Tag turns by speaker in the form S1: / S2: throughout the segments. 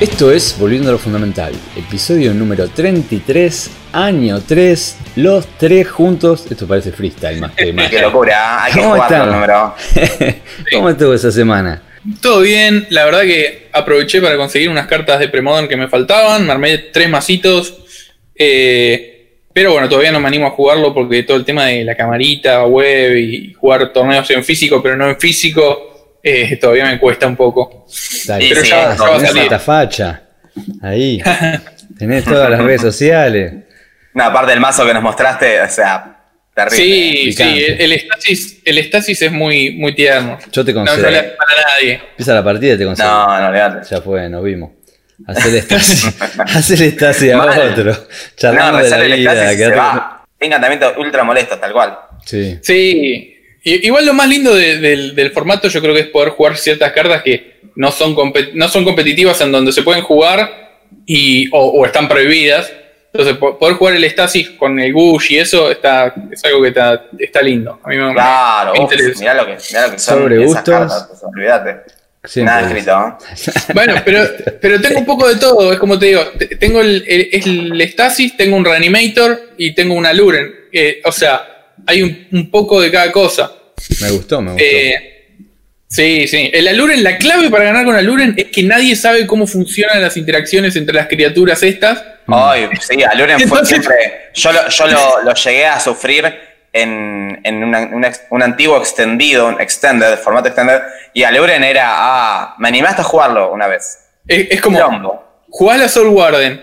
S1: Esto es Volviendo a lo Fundamental, episodio número 33, año 3, los tres juntos. Esto parece freestyle más que más.
S2: Qué locura, hay que
S1: ¿Cómo están? ¿Cómo estuvo esa semana?
S3: Todo bien, la verdad que aproveché para conseguir unas cartas de Premodern que me faltaban, me armé tres masitos, eh, pero bueno, todavía no me animo a jugarlo porque todo el tema de la camarita web y jugar torneos en físico pero no en físico, eh, todavía me cuesta un poco.
S1: Dale,
S2: Pero
S1: sí,
S2: ya- ya va a
S1: tenés
S3: salir.
S1: esta facha. Ahí. Tenés todas las redes sociales.
S2: No, aparte del mazo que nos mostraste, o sea, terrible.
S3: Sí, sí,
S1: Picante.
S3: el, el estasis, el estasis es muy, muy tierno.
S1: Yo te
S3: No,
S1: concedo.
S3: no le para nadie.
S1: Empieza la partida y te concedo.
S2: No, no, olvidate.
S1: Ya fue, nos vimos. Hacer estasis. Hacer estasis a
S2: Mal.
S1: otro. Charlando de la
S2: el
S1: vida.
S2: se va. Encantamiento ultra molesto, tal cual.
S1: Sí.
S3: Sí, igual lo más lindo de- del, del formato yo creo que es poder jugar ciertas cartas que no son, no son competitivas en donde se pueden jugar y, o, o están prohibidas. Entonces, po- poder jugar el Stasis con el Gush y eso está, es algo que está, está lindo. A mí me,
S2: Claro,
S3: me
S2: uf, mirá lo que, mirá lo que son
S1: Sobre
S2: esas
S1: gustos.
S2: cartas, pues, olvídate.
S1: Siempre
S2: Nada
S1: es.
S2: escrito, ¿eh?
S3: Bueno, pero, pero tengo un poco de todo. Es como te digo, te- tengo el, el, el Stasis, tengo un Reanimator y tengo una Luren. Eh, o sea, hay un, un poco de cada cosa.
S1: Me gustó, me gustó.
S3: Eh, sí, sí. El Aluren, la clave para ganar con Aluren es que nadie sabe cómo funcionan las interacciones entre las criaturas estas.
S2: Ay, sí, Aluren fue
S3: Entonces-
S2: siempre. Yo, lo, yo lo, lo llegué a sufrir en, en una- un, antiguo extendido, un extended, formato extended, y Aluren era. Ah, me animaste a jugarlo una vez.
S3: Es, es como,
S2: Lombo.
S3: jugás la Soul Warden,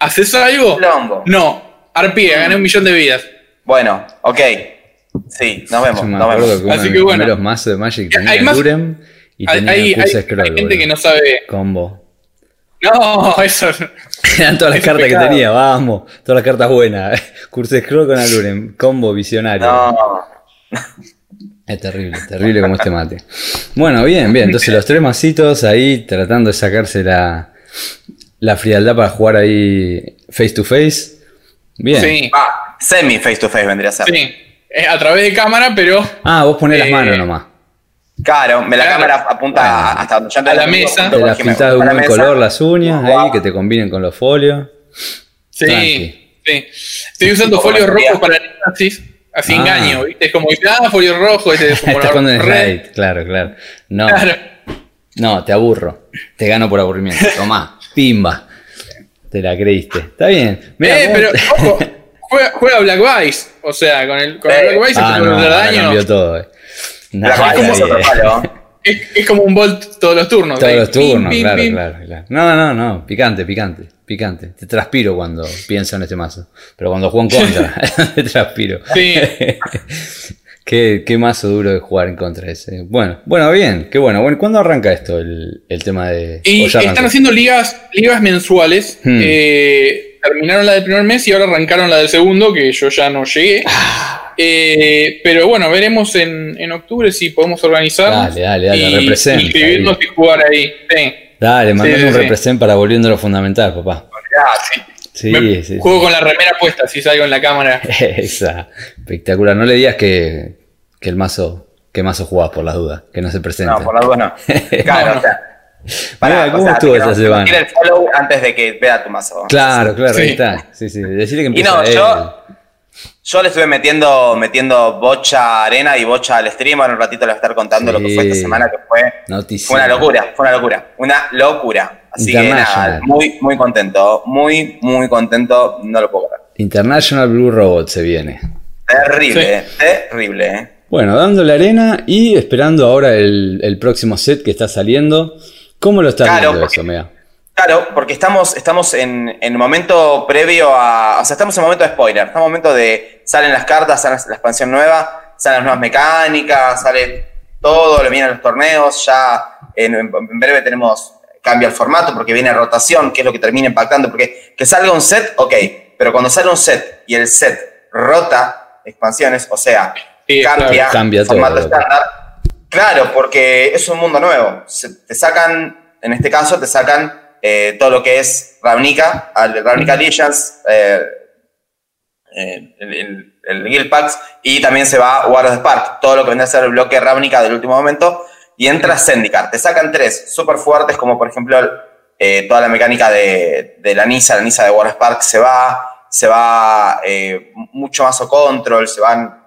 S3: ¿haces algo?
S2: Lombo.
S3: No, arpía, gané un millón de vidas.
S2: Bueno, ok. Sí, nos vemos. Nos vemos.
S1: que
S3: Así que bueno.
S1: primeros mazos de Magic tenía
S3: Hay más-
S1: Durem y
S3: Hay,
S1: tenía
S3: hay- hay-
S1: Scroll.
S3: hay gente
S1: boludo.
S3: que no sabe.
S1: Combo.
S3: No, eso.
S1: Eran todas las cartas que
S3: pecado.
S1: tenía, vamos. Todas las cartas buenas. Curse Scroll con Aluren. Combo visionario.
S2: No.
S1: Es terrible, terrible como este mate. Bueno, bien, bien. Entonces los tres masitos ahí tratando de sacarse la, la frialdad para jugar ahí face to face. Bien.
S3: Sí,
S2: Ah, semi face to face vendría a ser.
S3: sí. A través de cámara, pero
S1: Ah, vos ponés las
S3: Eh,
S1: manos nomás.
S2: Claro, me la
S3: Claro.
S2: cámara apunta hasta donde yo
S3: A la mesa.
S1: Te las pintás de un buen color las uñas ahí, que te combinen con los folios.
S3: Sí,
S1: Tranqui.
S3: sí. Estoy usando folios rojos para el énfasis, así
S1: Ah.
S3: engaño, ¿viste? Es como, ah, folio rojo, este es como
S1: Estás
S3: la red.
S1: raid, claro, claro. No,
S3: Claro.
S1: no, te aburro. Te gano por aburrimiento. Tomá, pimba. Te la creíste. Está bien. Mirá,
S3: eh,
S1: vos-
S3: pero, ojo, juega, juega Black Vice, o sea, con el, con el. Black Vice se
S1: Ah, no, ahora
S3: daño.
S1: cambió todo. eh.
S2: Es otro.
S3: Es, es como un Bolt todos los turnos.
S1: Todos los turnos,
S3: pim,
S1: claro,
S3: pim.
S1: claro, claro. No, no, no, picante, picante, picante. Te transpiro cuando pienso en este mazo. Pero cuando juego en contra, te transpiro.
S3: Sí.
S1: qué, qué mazo duro de jugar en contra ese. Bueno, bueno, bien, qué bueno. bueno ¿Cuándo arranca esto, el, el tema de...
S3: Y están haciendo ligas, ligas mensuales.
S1: Hmm.
S3: Eh, terminaron la del primer mes y ahora arrancaron la del segundo, que yo ya no llegué.
S1: Ah.
S3: Eh, pero bueno, veremos en, en octubre si podemos organizarnos.
S1: Dale, dale, dale,
S3: y,
S1: represent,
S3: inscribirnos y jugar ahí. Sí.
S1: Dale, mandame
S3: Sí,
S1: un
S3: sí.
S1: represent para volviendo a lo fundamental, papá.
S2: Ah, sí.
S1: Sí,
S3: Me-
S1: sí.
S3: Juego con la remera puesta si salgo en la cámara.
S1: Esa, espectacular. No le digas que, que el mazo, que mazo jugás por las dudas, que no se presenta.
S2: No, por las dudas no. Claro,
S3: No,
S2: o sea.
S1: Mira, ¿cómo
S2: o sea,
S1: estuvo esa
S2: no-
S1: semana?
S2: El follow antes de que vea tu mazo.
S1: Claro, claro, ahí
S3: Sí.
S1: está. Sí, sí. Decirle que
S2: Y
S1: empieza
S2: no,
S1: él.
S2: yo, yo le estuve metiendo, metiendo bocha arena y bocha al stream. Ahora un ratito le voy a estar contando lo que fue esta semana, que fue,
S1: Noticia.
S2: fue una locura, fue una locura. Una locura. Así que nada, muy, muy contento. Muy, muy contento. No lo puedo creer.
S1: International Blue Robot se viene.
S2: Terrible, terrible, eh.
S1: Bueno, dándole arena y esperando ahora el, el próximo set que está saliendo. ¿Cómo lo estás
S2: Claro,
S1: viendo
S2: porque-
S1: eso, Mea?
S2: Claro, porque estamos, estamos en, en momento previo a. O sea, estamos en momento de spoiler. Estamos en un momento de. Salen las cartas, sale la expansión nueva, salen las nuevas mecánicas, sale todo, le vienen los torneos. Ya en, breve tenemos. Cambia el formato porque viene rotación, que es lo que termina impactando. Porque que salga un set, ok. Pero cuando sale un set y el set rota expansiones, o sea,
S3: Sí,
S2: cambia,
S1: claro, cambia
S2: el formato
S1: todo, loco.
S2: estándar. Claro, porque es un mundo nuevo. Se- te sacan, en este caso, te sacan eh, todo lo que es Ravnica, Ravnica Allegiance, eh, eh, el, el- el Guild Packs, y también se va War of the Spark, todo lo que vendría a ser el bloque Ravnica del último momento, y entra Zendikar. Te sacan tres súper fuertes, como por ejemplo eh, toda la mecánica de, la NISA, la NISA de War Spark se va, se va mucho más o control, se van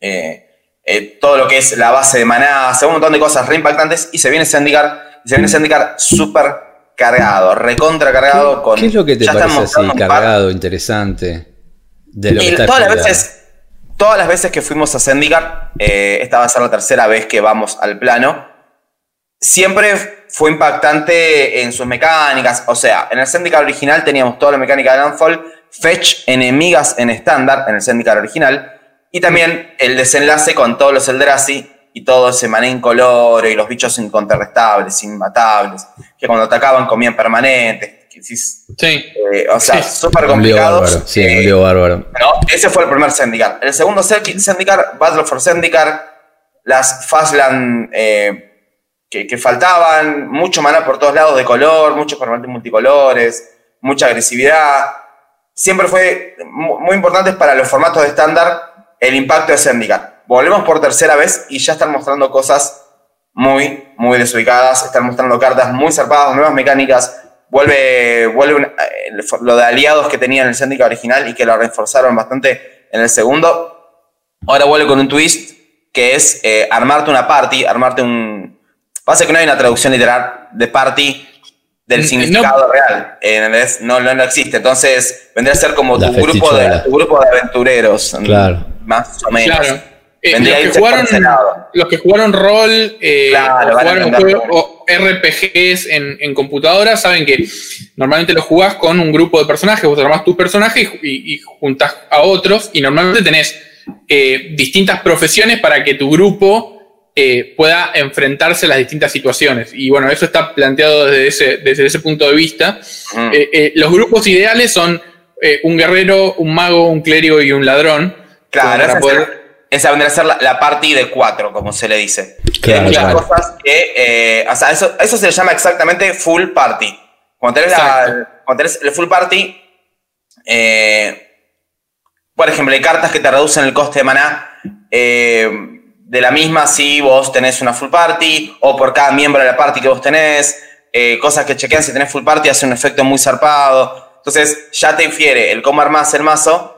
S2: eh, todo lo que es la base de maná, se un montón de cosas re impactantes y se viene Zendikar, y se viene Zendikar súper cargado, recontra cargado.
S1: con, ¿Qué es lo que te parece así, cargado, interesante?
S2: De lo que todas las veces Todas las veces que fuimos a Zendikar, esta va a ser la tercera vez que vamos al plano, siempre fue impactante en sus mecánicas. O sea, en el Zendikar original teníamos toda la mecánica de Landfall, fetch enemigas en estándar en el Zendikar original, y también el desenlace con todos los Eldrazi y todo ese mané incoloro y los bichos incontrarrestables, inmatables, que cuando atacaban comían permanentes.
S3: Sí.
S2: Eh, o sea, súper complicado.
S1: Sí, un lío bárbaro.
S2: ese fue el primer Zendikar. El segundo Zendikar, Battle for Zendikar, las Fastland eh, que, faltaban, mucho maná por todos lados de color, muchos permanentes multicolores, mucha agresividad. Siempre fue muy importante para los formatos de estándar el impacto de Zendikar. Volvemos por tercera vez y ya están mostrando cosas muy, muy desubicadas, están mostrando cartas muy zarpadas, nuevas mecánicas. Vuelve, vuelve eh, lo de aliados que tenía en el Zendikar original y que lo reforzaron bastante en el segundo. Ahora vuelve con un twist que es eh, armarte una party, armarte un, Pasa que no hay una traducción literal de party del significado real. no, no, no, existe. Entonces, vendría a ser como tu grupo, de, grupo de aventureros.
S1: Claro.
S2: Más o menos.
S3: Claro. Eh, los, que jugaron, los, que jugaron, rol eh, o RPGs en, en, computadora saben que normalmente lo jugás con un grupo de personajes, vos armás tu personaje y, y, juntás a otros y normalmente tenés eh, distintas profesiones para que tu grupo eh, pueda enfrentarse a las distintas situaciones. Y bueno, eso está planteado desde ese, desde ese punto de vista. Eh, eh, los grupos ideales son un guerrero, un mago, un clérigo y un ladrón.
S2: Claro, esa, vendría a ser la, party de cuatro, como se le dice. hay muchas cosas que. o sea, eso, eso se le llama exactamente full party. Cuando tenés, cuando tenés el full party. por ejemplo, hay cartas que te reducen el coste de maná. Eh, de la misma si vos tenés una full party o por cada miembro de la party que vos tenés. Eh, cosas que chequean si tenés full party hace un efecto muy zarpado. Entonces ya te infiere el cómo armás el mazo,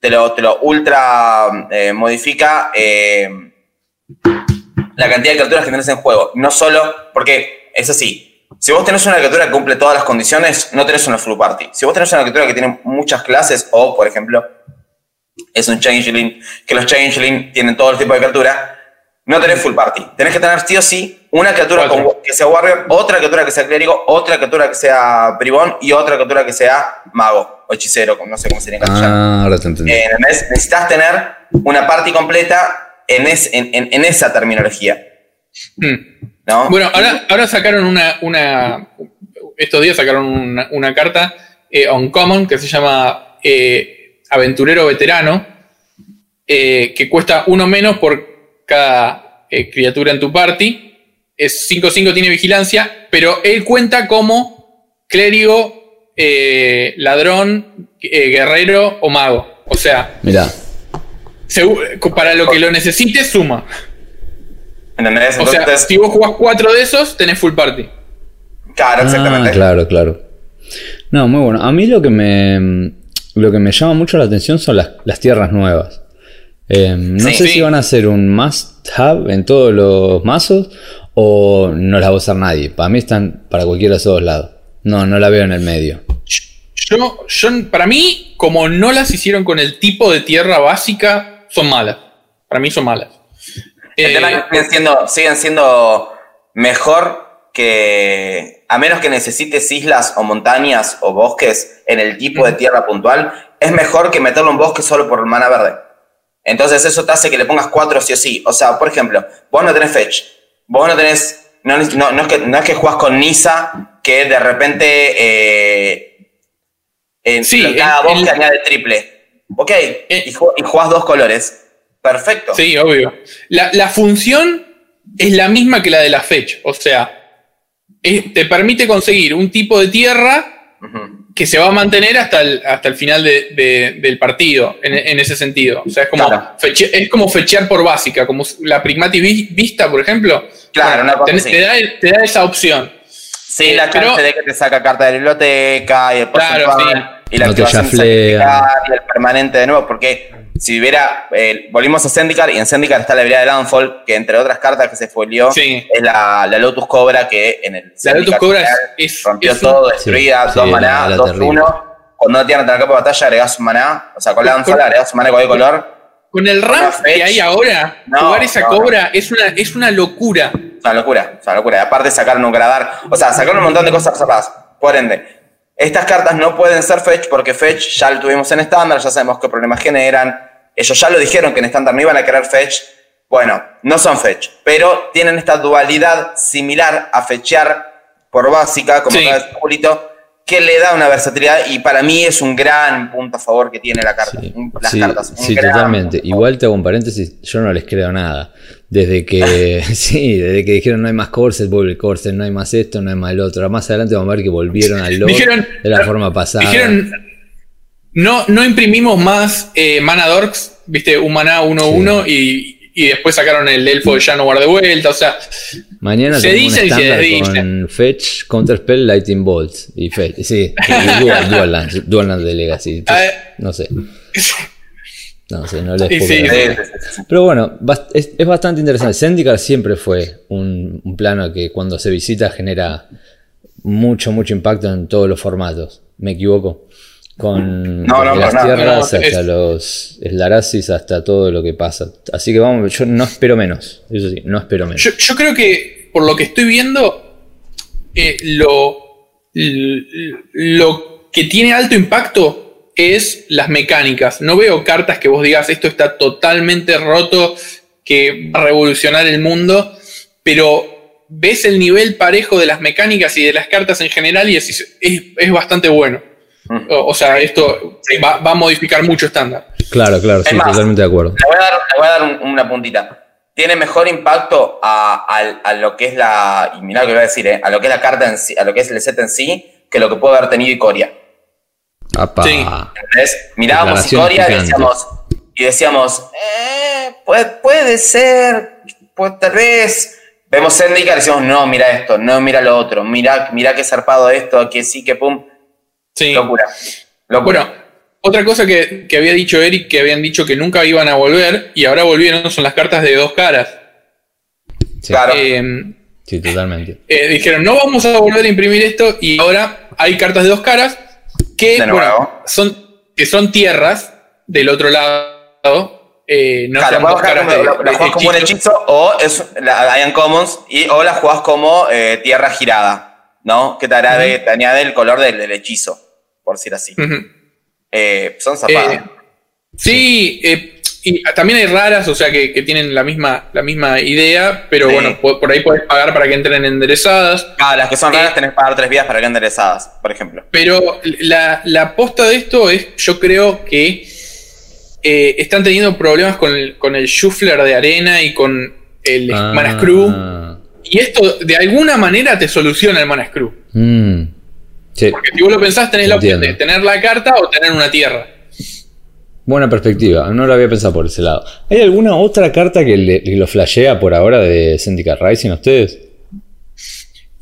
S2: te lo, te lo ultra eh, modifica eh, la cantidad de criaturas que tenés en juego. No solo porque es así. Si vos tenés una criatura que cumple todas las condiciones, no tenés una full party. Si vos tenés una criatura que tiene muchas clases, o por ejemplo, es un changeling, que los changeling tienen todo el tipo de criatura, no tenés full party. Tenés que tener sí o sí una criatura que sea warrior, otra criatura que sea clérigo, otra criatura que sea bribón y otra criatura que sea mago o hechicero, no sé cómo sería en
S1: castellano. Ah, ahora te entendí.
S2: Eh, necesitas tener una party completa en, en, esa terminología.
S3: Hmm. Bueno, ahora, ahora sacaron una, una, Estos días sacaron una, carta eh, on common que se llama eh, aventurero veterano, eh, que cuesta uno menos por cada eh, criatura en tu party. Es 5-5, tiene vigilancia, pero él cuenta como clérigo, eh, ladrón, guerrero o mago. O sea,
S1: Mira.
S3: para lo que lo necesites, suma.
S2: ¿Entendés?
S3: o sea, si vos jugás cuatro de esos, tenés full party.
S2: Claro, exactamente.
S1: Ah, claro, claro. No, muy bueno. A mí lo que me, lo que me llama mucho la atención son las, tierras nuevas. Eh, no sé si van a ser un must have en todos los mazos o no las va a usar nadie. Para mí están para cualquiera de esos lados. No, no la veo en el medio.
S3: Yo, yo, para mí, como no las hicieron con el tipo de tierra básica, son malas. Para mí son malas.
S2: El tema es que siguen siendo, siguen siendo mejor que a menos que necesites islas o montañas o bosques en el tipo de tierra puntual, es mejor que meterlo en bosque solo por mana verde. Entonces eso te hace que le pongas cuatro sí o sí. O sea, por ejemplo, vos no tenés fetch, vos no tenés, no, es, que, no es que jugás con Nisa que de repente eh, en cada bosque añade triple. Ok, eh, y, jugás dos colores. Perfecto.
S3: Sí, obvio. La, la función es la misma que la de la fetch. O sea, te permite conseguir un tipo de tierra que se va a mantener hasta el, hasta el final del partido, en, ese sentido. O sea, es como, es como fechear por básica, como la Pragmatic Vista, por ejemplo.
S2: Claro,
S3: te, da, esa opción.
S2: Sin la
S3: Pero-
S2: chance de que te saca carta de la biblioteca y el
S3: Claro,
S2: porcentual y la
S1: No te
S2: activación y el permanente de nuevo, porque si hubiera, eh, volvimos a Zendikar y en Zendikar está la habilidad de Landfall, que entre otras cartas que se folió
S3: Sí.
S2: es la, la Lotus Cobra que en el
S3: La Lotus Cobra
S2: final
S3: es, es,
S2: rompió
S3: es un-
S2: todo, destruida,
S1: Sí,
S2: dos
S1: sí,
S2: maná, dos
S1: terrible.
S2: uno. Cuando no tienen la capa de batalla agregás un maná, o sea, con Landfall agregás un maná de cualquier color.
S3: Con el ramp que hay ahora,
S2: No,
S3: jugar esa
S2: no, no.
S3: cobra es una, es una locura.
S2: Una locura, es una locura. Y aparte sacaron un gradar. O sea, sacaron un montón de cosas zapadas. Por ende, estas cartas no pueden ser fetch porque fetch ya lo tuvimos en estándar, ya sabemos qué problemas generan. Ellos ya lo dijeron que en estándar no iban a querer fetch. Bueno, no son fetch, pero tienen esta dualidad similar a fetchear por básica, como
S3: Sí.
S2: Julito, que le da una versatilidad y para mí es un gran punto a favor que tiene la carta.
S1: Sí,
S2: las
S1: sí,
S2: cartas.
S1: sí, totalmente. Igual te hago un paréntesis, yo no les creo nada. Desde que, sí, desde que dijeron no hay más corset, vuelve el corset, no hay más esto, no hay más lo otro. Más adelante vamos a ver que volvieron al lore
S3: Dijeron-
S1: de la forma pasada.
S3: Dijeron, no, no imprimimos más eh, Mana Dorks, viste, un maná 1-1 y, y después sacaron el elfo de Janowar de vuelta, o sea,
S1: Mañana
S3: se
S1: tenemos
S3: dice
S1: un
S3: y se
S1: estándar
S3: desdice.
S1: con Fetch, Counterspell, Lightning Bolts y Fetch. Sí, y Dual, Dual Lands, Dual de Legacy.
S3: A ver.
S1: No sé, no sé, no les puedo
S3: sí.
S2: Sí.
S1: Pero bueno, es, es bastante interesante. Zendikar siempre fue un, un plano que cuando se visita genera mucho, mucho impacto en todos los formatos. ¿Me equivoco? Con
S2: No, no,
S1: desde las tierras
S3: No,
S1: hasta
S3: es-
S1: los Slarasis, hasta todo lo que pasa. Así que vamos, yo no espero menos. Eso sí, no espero menos.
S3: yo, yo creo que por lo que estoy viendo, eh, lo, lo que tiene alto impacto es las mecánicas. No veo cartas que vos digas esto está totalmente roto, que va a revolucionar el mundo, pero ves el nivel parejo de las mecánicas y de las cartas en general y es, es, es bastante bueno. O, o sea, esto va, va a modificar mucho estándar.
S1: Claro, claro, sí, totalmente de acuerdo.
S2: Le voy a dar, le voy a dar un- una puntita. Tiene mejor impacto a, a- a lo que es la. Y mirá lo que voy a decir, eh, a lo que es la carta en sí, a lo que es el set en sí, que lo que puede haber tenido Icoria.
S1: Apa.
S3: Sí.
S2: Mirábamos Icoria y decíamos, y decíamos, eh, puede, puede ser, puede, tal vez. Vemos Zendikar y decimos, no, mira esto, no, mira lo otro, mira, mira qué zarpado esto, que sí, que pum.
S3: Sí.
S2: Locura. Locura.
S3: Bueno, otra cosa que, que había dicho Eric, que habían dicho que nunca iban a volver, y ahora volvieron, son las cartas de dos caras.
S1: Sí,
S2: claro.
S3: Eh,
S1: sí, totalmente.
S3: eh, dijeron, no vamos a volver a imprimir esto, y ahora hay cartas de dos caras que, bueno, son, que son tierras del otro lado. eh, no
S2: Claro,
S3: son
S2: la
S3: dos
S2: jugás
S3: caras
S2: como,
S3: de,
S2: la- jugás como un hechizo o es la hay uncommons y o la jugás como eh, tierra girada, ¿no? Que te, hará de- te añade el color del, del hechizo, por decir así. Eh, son zapadas.
S3: Eh, sí, eh, y también hay raras, o sea, que, que tienen la misma, la misma idea, pero
S2: Sí.
S3: bueno, po- por ahí podés pagar para que entren enderezadas.
S2: Ah, las que son raras
S3: eh,
S2: tenés que pagar tres vidas para que enderezadas, por ejemplo.
S3: Pero la, la posta de esto es, yo creo que eh, están teniendo problemas con el, con el shuffler de arena y con el
S1: Ah,
S3: Mana Screw. Y esto de alguna manera te soluciona el Mana Screw.
S1: mm, sí,
S3: Porque si vos lo pensás, tenés la opción de tener la carta o tener una tierra.
S1: buena perspectiva. No lo había pensado por ese lado. ¿Hay alguna otra carta que, le- que lo flashea por ahora de Syndicate Rising a ustedes?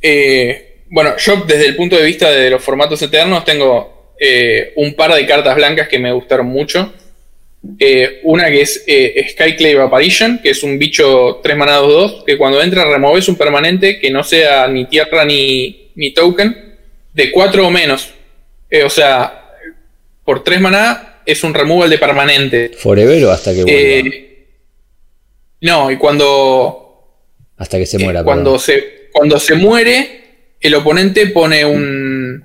S3: Eh, bueno, yo desde el punto de vista de los formatos eternos tengo eh, un par de cartas blancas que me gustaron mucho. Eh, una que es Skyclave Apparition, que es un bicho 3 manados 2, que cuando entra removes un permanente que no sea ni tierra ni, ni token, de 4 o menos. Eh, o sea, por 3 maná es un removal de permanente.
S1: ¿Forever o hasta que vuelva?
S3: Eh, no, y cuando
S1: hasta que se
S3: eh,
S1: muera.
S3: cuando,
S1: perdón.
S3: se, cuando se muere, el oponente pone un,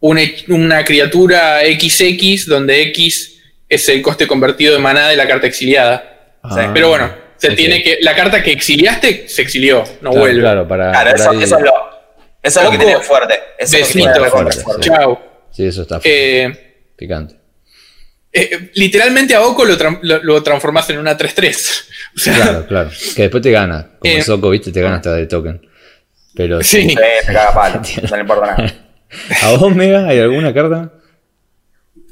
S3: un he- una criatura XX, donde X es el coste convertido de maná de la carta exiliada.
S1: Ah,
S3: Pero bueno, se tiene que. La carta que exiliaste se exilió, no
S1: Claro,
S3: vuelve.
S1: Claro, para,
S2: Claro,
S1: por
S2: eso,
S1: ahí-
S2: eso es lo, eso es lo que tiene fuerte. Eso es lo que
S3: Besito.
S1: Fuerte,
S2: fuerte.
S1: sí.
S3: Chao.
S1: Sí, eso está
S3: Eh,
S1: picante.
S3: eh, literalmente a Oko lo, tran- lo, lo transformás en una 3-3. O sea,
S1: Claro, claro. Que después te gana. Como
S3: Eh,
S1: Soko, viste, te gana hasta de token. Pero
S3: Sí.
S2: Sí, se caga palo, no le importa nada.
S1: ¿A vos, Mega, hay alguna carta?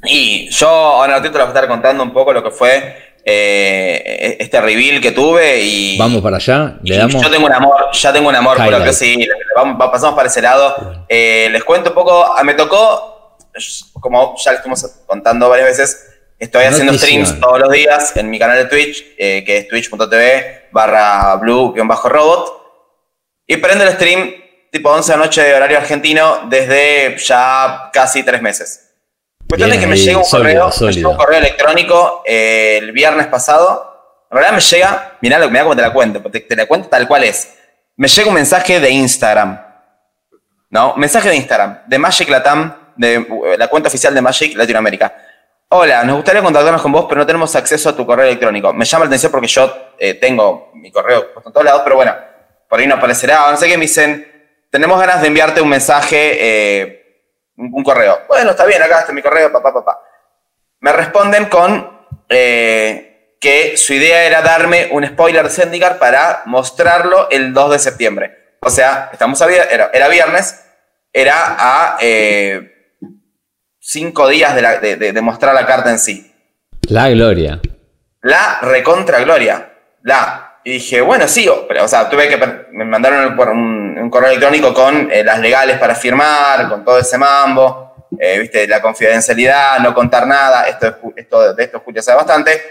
S2: Y yo ahora les voy a estar contando un poco lo que fue eh, este reveal que tuve y.
S1: Vamos para allá, le damos.
S2: Yo tengo un amor, ya tengo un amor por lo que
S1: Highlight.
S2: sí, vamos, va- pasamos para ese lado. Eh, les cuento un poco, ah, me tocó, como ya les estuvimos contando varias veces, estoy haciendo
S1: Notición.
S2: streams todos los días en mi canal de Twitch, eh, que es twitch.tv barra blue-robot. Y prendo el stream tipo 11 de la noche de horario argentino desde ya casi tres meses. Cuestión de que me llega un
S1: sólido,
S2: correo, me llega un correo electrónico eh, el viernes pasado. En realidad me llega, mirá lo da como te la cuento, te, te la cuento tal cual es. Me llega un mensaje de Instagram. ¿No? Mensaje de Instagram, de Magic Latam, de uh, la cuenta oficial de Magic Latinoamérica. Hola, nos gustaría contactarnos con vos, pero no tenemos acceso a tu correo electrónico. Me llama la atención porque yo eh, tengo mi correo puesto en todos lados, pero bueno, por ahí no aparecerá. No sé qué me dicen. Tenemos ganas de enviarte un mensaje, eh, un, correo. Bueno, está bien, acá está mi correo, papá, papá. Me responden con eh, que su idea era darme un spoiler de Zendikar para mostrarlo el 2 de septiembre. O sea, estamos a era, era viernes, era a eh, cinco días de, la- de- de- de mostrar la carta en sí.
S1: La gloria.
S2: La recontra gloria. La. Y dije, bueno, sí, o- pero, o sea, tuve que. Me mandaron por un, un correo electrónico con eh, las legales para firmar, con todo ese mambo, eh, viste, la confidencialidad, no contar nada. Esto, esto de esto Julio sabe bastante.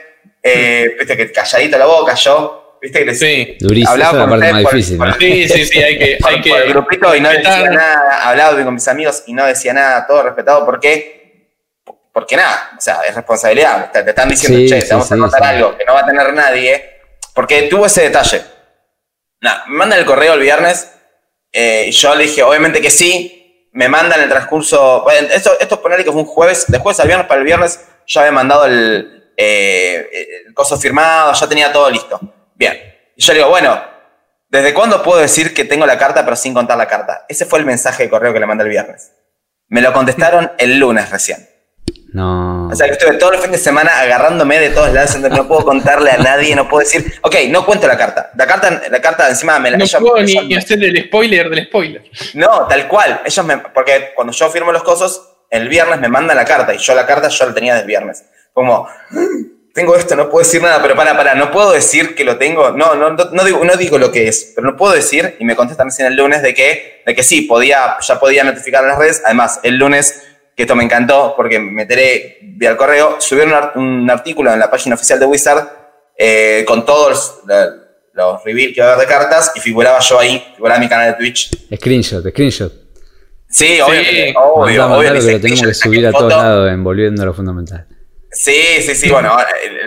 S2: Eh, viste que calladito la boca, yo, viste que les
S3: Sí.
S1: Durísimo.
S2: Hablaba
S1: Esa es la
S2: con
S1: parte
S2: ustedes
S1: más
S2: por-
S1: difícil.
S2: por-
S1: ¿no?
S3: Sí, sí, sí, hay que.
S2: por,
S3: Hay que
S2: por el grupito y no decía
S3: respetar.
S2: nada, hablaba con mis amigos y no decía nada, todo respetado, ¿por qué? Porque nada, o sea, es responsabilidad, te, te están diciendo,
S1: Sí,
S2: che,
S1: sí,
S2: te vamos a contar
S1: sí.
S2: algo que no va a tener nadie, porque tuvo ese detalle. Nada, me mandan el correo el viernes, eh, yo le dije, obviamente que sí, me mandan el transcurso, bueno, esto, esto ponerle que fue un jueves, de jueves viernes para el viernes, yo había mandado el, eh, el coso firmado, ya tenía todo listo. Bien, y yo le digo, bueno, ¿Desde cuándo puedo decir que tengo la carta pero sin contar la carta? Ese fue el mensaje de correo que le mandé el viernes. Me lo contestaron el lunes recién.
S1: No.
S2: O sea que estuve todo el fin de semana agarrándome de todos lados, no puedo contarle a nadie, no puedo decir, ok, no cuento la carta. La carta, la carta encima me la...
S3: No
S2: ellos-
S3: puedo ni,
S2: ellos
S3: ni
S2: me-
S3: hacer el spoiler del spoiler.
S2: no, tal cual. Ellos me, porque cuando yo firmo los cosos, el viernes me mandan la carta y yo la carta yo la tenía desde el viernes. Como, tengo esto, no puedo decir nada, pero para, para, no puedo decir que lo tengo. No, no, no, no digo, no digo lo que es, pero no puedo decir, y me contestan recién el lunes de que, de que sí, podía, ya podía notificar en las redes. Además, el lunes, que esto me encantó porque me enteré vía el correo, subieron un, art- un artículo en la página oficial de Wizard eh, con todos los, los reveals que va a haber de cartas y figuraba yo ahí, figuraba mi canal de Twitch.
S1: Screenshot, screenshot.
S2: Sí, obvio,
S3: Sí.
S2: obvio,
S1: Mandá,
S2: obvio
S1: mandalo
S2: que
S1: que lo tenemos que subir a todos
S2: foto.
S1: lados envolviendo lo fundamental.
S2: Sí, sí, sí, bueno,